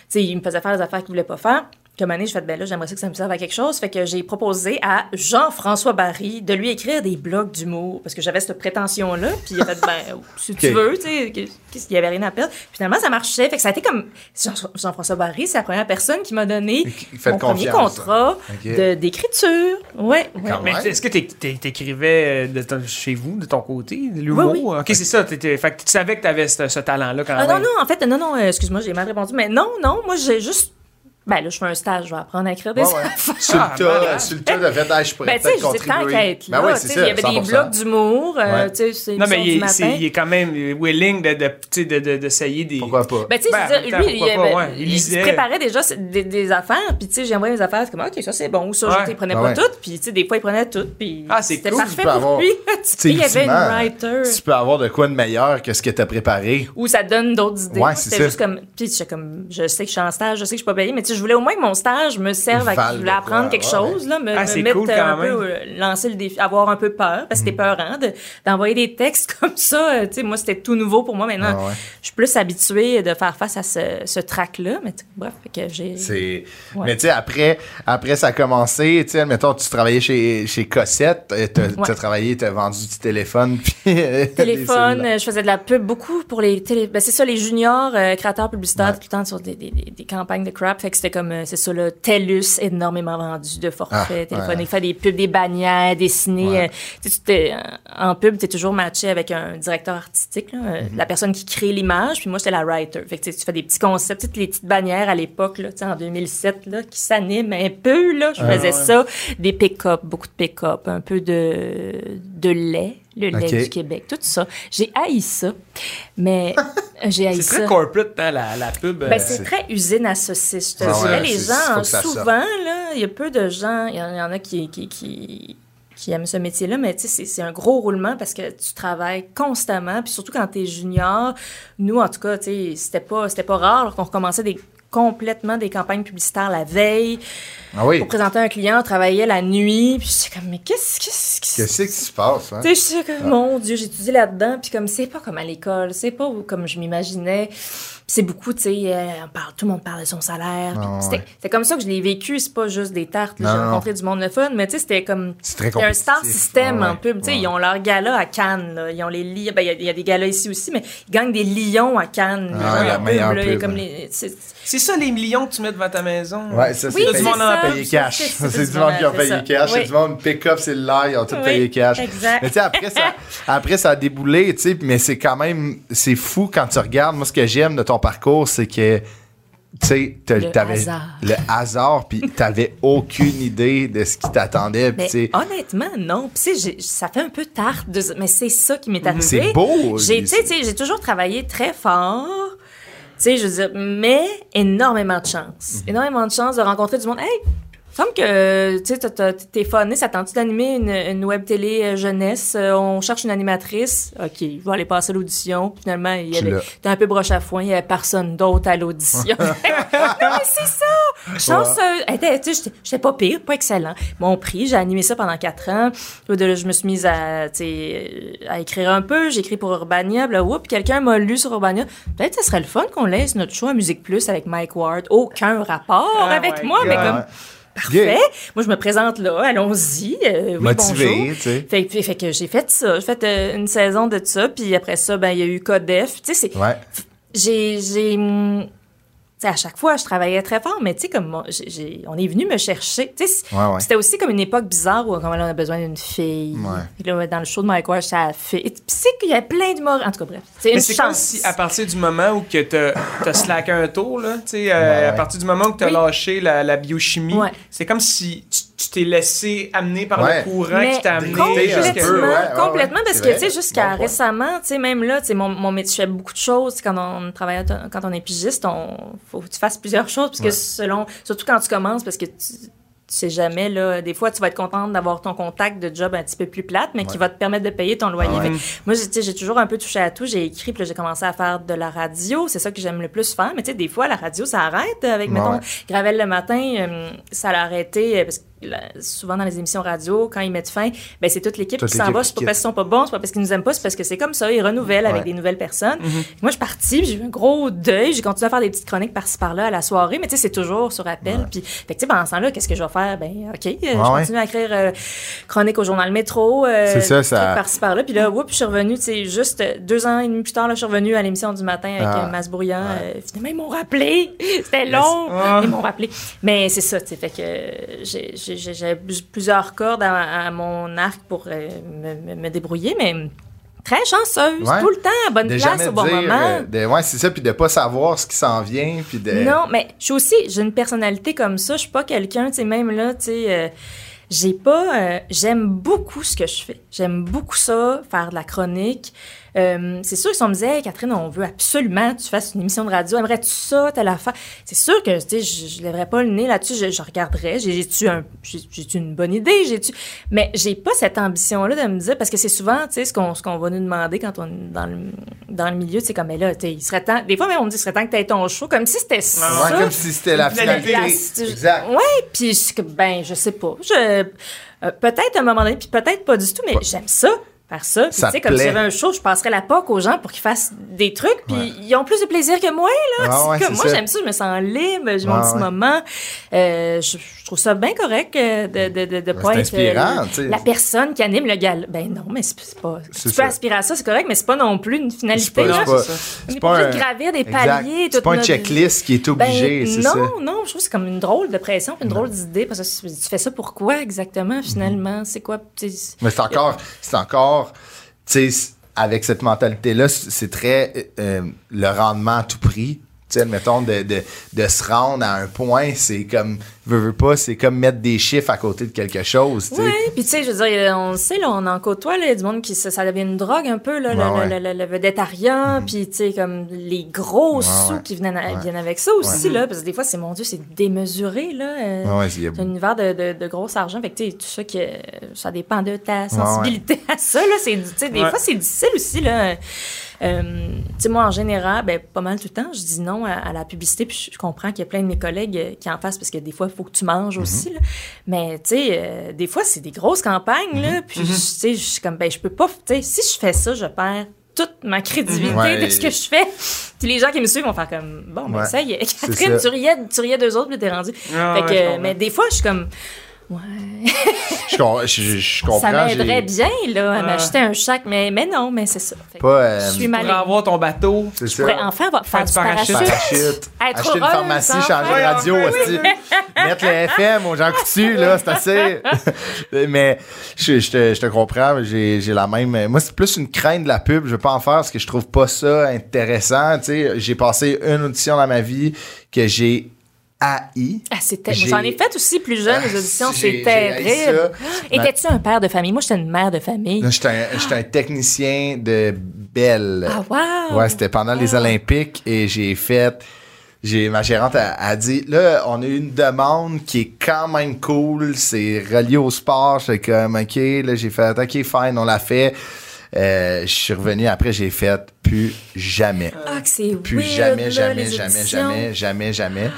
sais, il me faisait faire des affaires qu'il voulait pas faire. Comme année, je fais, ben là, j'aimerais ça que ça me serve à quelque chose. Fait que j'ai proposé à Jean-François Barry de lui écrire des blogs d'humour parce que j'avais cette prétention-là. Puis il a fait, ben, si tu veux, tu sais, qu'il y avait rien à perdre. Finalement, ça marchait. Fait que ça a été comme Jean- Jean-François Barry, c'est la première personne qui m'a donné mon premier contrat d'écriture. Ouais, ouais. Mais est-ce que t'é- t'é- t'écrivais euh, de ton- chez vous, de ton côté, de l'humour? Oui, oui. Ok, c'est ça. fait que tu savais que t'avais ce, ce talent-là quand Ah même. non, non, en fait, non, non, euh, excuse-moi, j'ai mal répondu. Mais non, non, moi, j'ai juste. Ben là, je fais un stage, je vais apprendre à écrire des Ouais, ouais. Sur le tas, malade. sur le tas de fait, je pourrais Ben, tu sais, peut-être contribuer. être là. Ben ouais, tu c'est sais, ça, il y avait 100%. des blogs d'humour. euh, Ouais. tu sais, c'est Non, mais il est, il quand même willing de, de, tu sais, de, de- d'essayer des. Pourquoi pas? Ben, tu sais, Ben, lui, il, pas, ouais, il il se préparait déjà des, des affaires, puis tu sais, j'ai envoyé mes affaires, c'est comme, OK, ça c'est bon, ou ça, Ouais. je- il prenait Ah pas ouais. toutes, puis tu sais, des fois, il prenait toutes, puis Ah, c'est c'était cool, parfait tu peux pour avoir- lui. Tu il y avait une writer. Tu peux avoir de quoi de meilleur que ce que t'as préparé. Ou ça donne d'autres idées. Ouais, Moi, c'est C'était ça. juste comme, puis je sais que je suis en stage, je sais que je suis pas payée, mais tu je voulais au moins que mon stage me serve à je voulais apprendre quoi, quelque ouais, chose, là, me, Ah, me mettre cool un même. peu, euh, lancer le défi, avoir un peu peur, parce que c'était peurant de- d'envoyer des textes comme ça. euh, Tu sais, moi, c'était tout nouveau pour moi. Maintenant, Ah ouais. je suis plus habituée de faire face à ce, ce track-là. Mais tu- bref, fait que j'ai. C'est... Ouais. Mais tu sais, après, après ça a commencé, tu sais, admettons, tu travaillais chez, chez Cossette, euh, t'as, Ouais. t'as travaillé, t'as vendu du téléphone, puis... téléphone, je faisais de la pub beaucoup pour les télé... ben, c'est ça les juniors euh, créateurs publicitaires Ouais. tout le temps sur des, des, des, des campagnes de crap fait que c'était comme euh, c'est ça là TELUS énormément vendu de forfaits Ah, téléphoniques ouais. faire des pubs des bannières dessiner Ouais. euh, tu tu euh, en pub t'es toujours matché avec un directeur artistique là, euh, Mm-hmm. la personne qui crée l'image puis moi j'étais la writer fait que tu tu fais des petits concepts tu sais, les petites bannières à l'époque là tu en 2007 là qui s'animent un peu là je faisais ça des pick-up beaucoup de pick-up un peu de de lait le lait du Québec, tout ça. J'ai haï ça, mais euh, j'ai haï C'est ça. très corporate, hein, la, la pub. Ben, euh, c'est très usine à saucisse, je te Ah dirais. ouais, les c'est- gens, souvent, il y a peu de gens, il y, en il y en a qui, qui, qui, qui aiment ce métier-là, mais tu sais, c'est- c'est un gros roulement parce que tu travailles constamment, puis surtout quand tu es junior. Nous, en tout cas, tu sais, c'était pas, c'était pas rare qu'on recommençait des complètement des campagnes publicitaires la veille Ah oui, pour présenter un client, on travaillait la nuit, puis j'étais comme mais qu'est-ce qu'est-ce qu'est-ce qui se passe, hein? tu sais, je suis comme, mon Dieu, étudié là-dedans, puis comme, c'est pas comme à l'école, c'est pas comme je m'imaginais. C'est beaucoup, tu sais, euh, parle, tout le monde parle de son salaire. Ah, c'était ouais. comme ça que je l'ai vécu, c'est pas juste des tartes. J'ai rencontré du monde le fun, mais tu sais, c'était comme. C'est un star system Ouais, en pub. Tu sais, ouais. ils ont leur gala à Cannes, là. Ils ont les lions. Ben, il y a- il y, a des galas ici aussi, mais ils gagnent des lions à Cannes. Ah, la là. Pub. comme les- c'est- ça les millions que tu mets devant ta maison. Ouais, ça, c'est Oui, c'est monde ça. payé cash. C'est- du monde qui a payé cash. C'est du monde pick-up, c'est le live, ils ont tout payé cash. exact. Mais tu sais, après ça, après, ça a déboulé, tu sais, mais c'est quand même, c'est fou quand tu regardes. Moi, ce que j'aime de ton parcours, c'est que, tu sais, t'as- Le t'avais hasard. le hasard, puis t'avais aucune idée de ce qui t'attendait. Honnêtement, non. Puis, tu sais, j'ai- ça fait un peu tarte, de... mais c'est ça qui m'est arrivé. c'est beau. J'ai, tu sais, tu sais, j'ai toujours travaillé très fort. Tu sais, je veux dire, mais énormément de chance. Énormément de chance de rencontrer du monde. Hey, il semble que, tu t'es phoné, ça tente d'animer une, une web télé euh, jeunesse? Euh, on cherche une animatrice. OK, je vais aller passer l'audition. Finalement, il y avait, un peu broche à foin, il y avait personne d'autre à l'audition. non, mais c'est ça! Chanceuse! Tu sais, J'étais pas pire, pas excellent. Mon prix, j'ai animé ça pendant quatre ans. Je me suis mise à, à écrire un peu. J'ai écrit pour Urbania. Puis quelqu'un m'a lu sur Urbania. Peut-être que ce serait le fun qu'on laisse notre show à Musique Plus avec Mike Ward. Aucun rapport Ah, avec moi, mais comme Ouais. parfait. Yeah. Moi, je me présente là. Allons-y. Euh, oui, Motivé, bonjour. tu sais. Fait, que- fait que j'ai fait ça. J'ai fait euh, une saison de ça. Puis après ça, ben il y a eu Codef. Tu sais, c'est Ouais. j'ai j'ai sais, à chaque fois je travaillais très fort mais tu sais comme moi, j'ai- j'ai- on est venu me chercher tu sais c'est- Ouais, ouais. c'était aussi comme une époque bizarre où comme là, on a besoin d'une fille Ouais. Puis là, dans le show de Mike Ward la fille Et puis c'est qu'il y a plein d'humour en tout cas bref c'est Mais une c'est comme chance si, à partir du moment où que t'as as slacké un tour, là, tu sais, euh, Ouais. à partir du moment où t'as Oui. lâché la, la biochimie, Ouais. c'est comme si tu tu t'es laissé amener par Ouais. le courant mais qui t'a amené complètement, jusqu'à... peu, ouais, ouais, complètement ouais, parce que tu sais jusqu'à Bon récemment, tu sais même là, tu sais mon, mon métier, je fais beaucoup de choses. Quand on travaille, quand on est pigiste, on faut que tu fasses plusieurs choses parce que selon, surtout quand tu commences, parce que tu, tu sais jamais là, des fois tu vas être contente d'avoir ton contact de job un petit peu plus plate, mais qui va te permettre de payer ton loyer. Ah moi, j'ai- tu sais, j'ai toujours un peu touché à tout. J'ai écrit, puis là, j'ai commencé à faire de la radio. C'est ça que j'aime le plus faire. Mais tu sais, des fois, la radio, ça arrête. Avec, Ouais, mettons. Gravel le matin, euh, ça l'a arrêté euh, parce que la- souvent dans les émissions radio, quand ils mettent fin, ben c'est toute l'équipe qui s'en va. C'est pas parce qu'ils sont pas bons, c'est pas parce qu'ils nous aiment pas, c'est parce que c'est comme ça. Ils renouvellent avec Ouais. des nouvelles personnes. Moi, je suis partie, j'ai eu un gros deuil. J'ai continué à faire des petites chroniques par-ci par-là à la soirée, mais tu sais, c'est toujours sur appel. Puis, fait que tu sais, pendant ce temps-là, qu'est-ce que je vais faire? Ben, OK, euh, je ouais. continue à écrire euh, chronique au journal Métro. euh, C'est ça, ça- par-ci par-là. Puis là, whoop, je suis revenue, tu sais, juste deux ans et demi plus tard, là, je suis revenue à l'émission du matin avec Ah. euh, Mass Brouillant. Ouais. Euh, finalement, ils m'ont rappelé. C'était long. Ah. Ils m'ont rappelé. Mais c'est ça, tu sais, fait que euh, j'ai- j'ai plusieurs cordes à, à mon arc pour euh, me, débrouiller, mais très chanceuse, Ouais. tout le temps, à bonne De place au bon dire, moment. euh, de- ouais, c'est ça, puis de pas savoir ce qui s'en vient, puis de... Non, mais je suis aussi, j'ai une personnalité comme ça. Je suis pas quelqu'un, tu sais, même là, tu sais, euh, j'ai pas, euh, j'aime beaucoup ce que je fais. J'aime beaucoup ça, faire de la chronique. Euh, c'est sûr que si on me disait, Hey, Catherine, on veut absolument que tu fasses une émission de radio, aimerais-tu ça, telle affaire? C'est sûr que, tu sais, je, je lèverais pas le nez là-dessus, je, je regarderais, j'ai- j'ai-tu un, une bonne idée, j'ai-tu, mais j'ai pas cette ambition-là de me dire, parce que c'est souvent, tu sais, ce qu'on, ce qu'on va nous demander quand on est dans le, dans le milieu, c'est comme, mais là, tu sais, il serait temps, des fois même, on me dit, il serait temps que t'aies ton show, comme si c'était ça. Ouais, comme si c'était la finalité. La- Exact. Ouais, puis ben, je sais pas. Je, euh, peut-être à un moment donné, puis peut-être pas du tout, mais j'aime ça. Ça. Puis, tu sais, comme avait un show, je passerais la POC aux gens pour qu'ils fassent des trucs, puis Ouais. ils ont plus de plaisir que moi, là. Ah ouais, comme- moi, j'aime ça, je me sens libre, j'ai mon Ouais, petit ouais. moment. Euh, je, je trouve ça bien correct euh, de, de, de, de pas être euh, la personne qui anime le gala. Ben non, mais c'est pas. Tu ça. peux aspirer à ça, c'est correct, mais c'est pas non plus une C'est finalité. là. c'est pas, pas pas un, obligé de gravir des exact. paliers. C'est pas un notre- checklist qui est obligé, ben, c'est non, ça. non, je trouve que c'est comme une drôle de pression, une drôle d'idée, parce que tu fais ça pour quoi exactement, finalement? C'est quoi? Mais c'est encore, tu avec cette mentalité-là, c'est très euh, le rendement à tout prix. Tu sais, admettons, de, de, de se rendre à un point, c'est comme, veux, veux pas, c'est comme mettre des chiffres à côté de quelque chose, tu sais. Oui, puis tu sais, je veux dire, on le sait, là, on en côtoie, là, il y a du monde qui, ça, ça devient une drogue un peu, là, le, Ouais, le, le, le vedettariat, puis tu sais, comme les gros Ouais, sous ouais. qui viennent, à- Ouais. viennent avec ça aussi, là, parce que des fois, c'est, mon Dieu, c'est démesuré, là. euh, C'est un univers de, de, de gros argent. Fait que, tu sais, tout ça, que, ça dépend de ta sensibilité à ça, là. C'est, tu sais, des Ouais. fois, c'est difficile aussi, là. Euh, tu sais, moi, en général, ben, pas mal tout le temps, je dis non à, à la publicité. Puis je, je comprends qu'il y a plein de mes collègues euh, qui en fassent parce que des fois, il faut que tu manges Mhm. aussi, là. Mais, tu sais, euh, des fois, c'est des grosses campagnes, Mhm. là. Puis, je- tu sais, je suis comme, ben, je peux pas, tu sais, si je fais ça, je perds toute ma crédibilité Ouais. de ce que je fais. Puis les gens qui me suivent vont faire comme, bon, ben, Ouais. ça y est, Catherine, ça. tu riais, tu riais d'eux autres, puis t'es rendu. Ah Fait que, mais des fois, je suis comme, ouais, Je, com- je, je- je comprends. ça m'aiderait bien, là, à m'acheter un chac, mais, mais non, mais c'est ça. Pas, euh, je suis mal. avoir ton bateau. c'est pourrais enfin avoir, faire, Faire du parachute. parachute. Parachute. Être Acheter une pharmacie, changer de radio, aussi. Mettre le FM aux gens coutus, là, c'est assez. mais je, je te, je te comprends, j'ai, j'ai la même. Moi, c'est plus une crainte de la pub. Je veux pas en faire parce que je trouve pas ça intéressant. Tu sais, j'ai passé une audition dans ma vie que j'ai haï. Ah, c'était, j'en ai fait aussi plus jeune, les Ah, auditions, c'est terrible. Étais-tu un père de famille? Moi, j'étais une mère de famille. J'étais un, un technicien de Belle. Ah, wow! Ouais, c'était pendant les Olympiques et j'ai fait. J'ai, ma gérante a, a dit là, on a eu une demande qui est quand même cool, c'est relié au sport. J'étais comme OK, là, j'ai fait OK, fine, on l'a fait. Euh, je suis revenu après, j'ai fait plus jamais. Ah, que c'est Plus weird, jamais, là, jamais, jamais, jamais, jamais, jamais.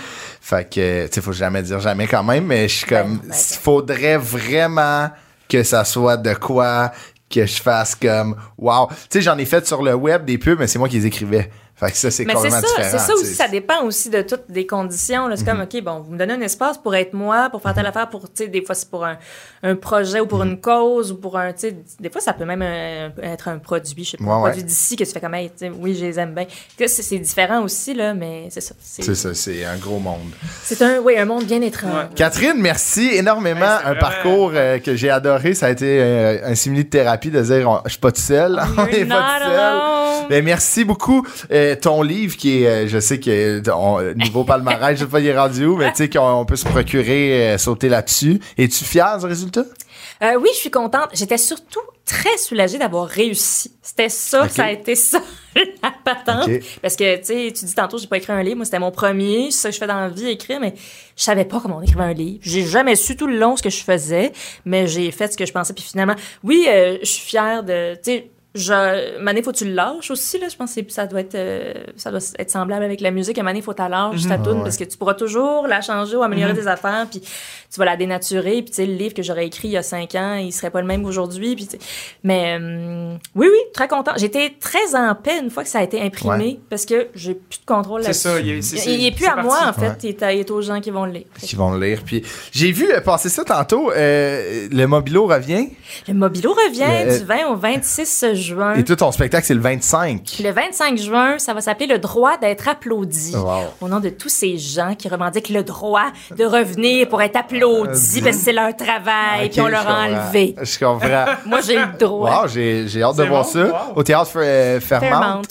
Fait que, tu sais, faut jamais dire jamais quand même, mais je suis comme, Ben, ben. il faudrait vraiment que ça soit de quoi que je fasse comme, wow. Tu sais, j'en ai fait sur le web des pubs, mais c'est moi qui les écrivais. Fait que ça, c'est Mais c'est complètement ça, différent. c'est ça aussi, ça dépend aussi de toutes les conditions. C'est comme, OK, bon, vous me donnez un espace pour être moi, pour faire telle affaire, pour, tu sais, des fois c'est pour un, un projet ou pour une cause ou pour un, tu sais, des fois ça peut même euh, être un produit, je sais pas, Ouais, un ouais. produit d'ici que tu fais comme, hey, oui, je les aime bien. C'est différent aussi, là, mais c'est ça. C'est ça, c'est un gros monde. C'est un, oui, un monde bien étrange. Ouais. Catherine, merci énormément. Un vraiment- parcours euh, que j'ai adoré. Ça a été euh, un simili de thérapie de dire on- je suis pas tout seul. on est pas tout seul. alone. Ben, merci beaucoup. Euh, ton livre qui est, euh, je sais que niveau palmarès, je sais pas il est rendu où, mais tu sais qu'on on peut se procurer, euh, sauter là-dessus. Es-tu fier du résultat? Euh, oui, je suis contente. J'étais surtout très soulagée d'avoir réussi. C'était ça, Ok. ça a été ça, la patente. Parce que, tu sais, tu dis tantôt, j'ai pas écrit un livre. Moi, c'était mon premier. C'est ça que je fais dans la vie, écrire, mais je savais pas comment on écrivait un livre. J'ai jamais su tout le long ce que je faisais, mais j'ai fait ce que je pensais. Puis finalement, oui, euh, je suis fière de, tu sais, je, Mané, faut que tu le lâches aussi, là. Je pense que c'est- ça doit être, euh, ça doit être semblable avec la musique. À Mané, faut que tu lâches, ta toune, Ouais. parce que tu pourras toujours la changer ou améliorer des affaires, puis tu vas la dénaturer. Puis, tu sais, le livre que j'aurais écrit il y a cinq ans, il serait pas le même aujourd'hui. Puis, mais, euh, oui, oui, très content. J'étais très en paix une fois que ça a été imprimé, parce que j'ai plus de contrôle C'est là-dessus. ça, il est, c'est- c'est- Il est plus c'est à moi, en fait. Ouais. Il, est à- il est aux gens qui vont le lire. Qui vont le lire. Puis j'ai vu euh, passer ça tantôt. euh, le Mobilo revient. Le Mobilo revient Le- du 20 au 26 juin. Et tout ton spectacle, c'est le 25. Le 25 juin, ça va s'appeler le droit d'être applaudi. Wow. Au nom de tous ces gens qui revendiquent le droit de revenir pour être applaudis parce que c'est leur travail, Ok, puis on leur a enlevé. Je comprends. Moi, j'ai le droit. Wow, j'ai, j'ai hâte de voir ça. wow. Au théâtre euh,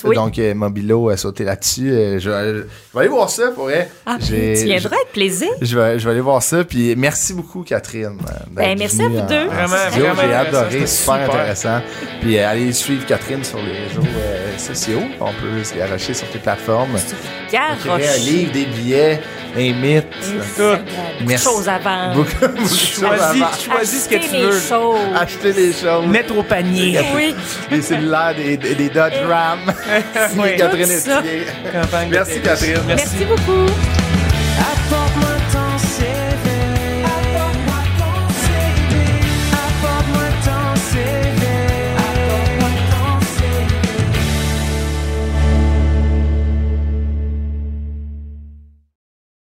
oui. Donc, euh, Mobilo a sauté là-dessus. Euh, je, vais, je vais aller voir ça pour vrai. Ah, J'ai- tu viendras avec plaisir. Je vais, je vais aller voir ça. Puis merci beaucoup, Catherine. euh, Ben, merci à vous deux. en Vraiment, vraiment J'ai adoré, super, super. intéressant. Puis euh, allez suivre Catherine sur les réseaux euh, sociaux. On peut se garocher sur tes plateformes. Garoche. Créer un livre, des billets, un mythe. Beaucoup de Merci. choses à vendre. Beaucoup, beaucoup de choses à Choisis, vendre. choisis ce que tu veux. choses. Acheter des choses. Mettre au panier. Oui. Des cellulaires, des, des, des Dodge Ram. Oui. Catherine Tout. Estier. Merci. Catherine. Merci beaucoup. À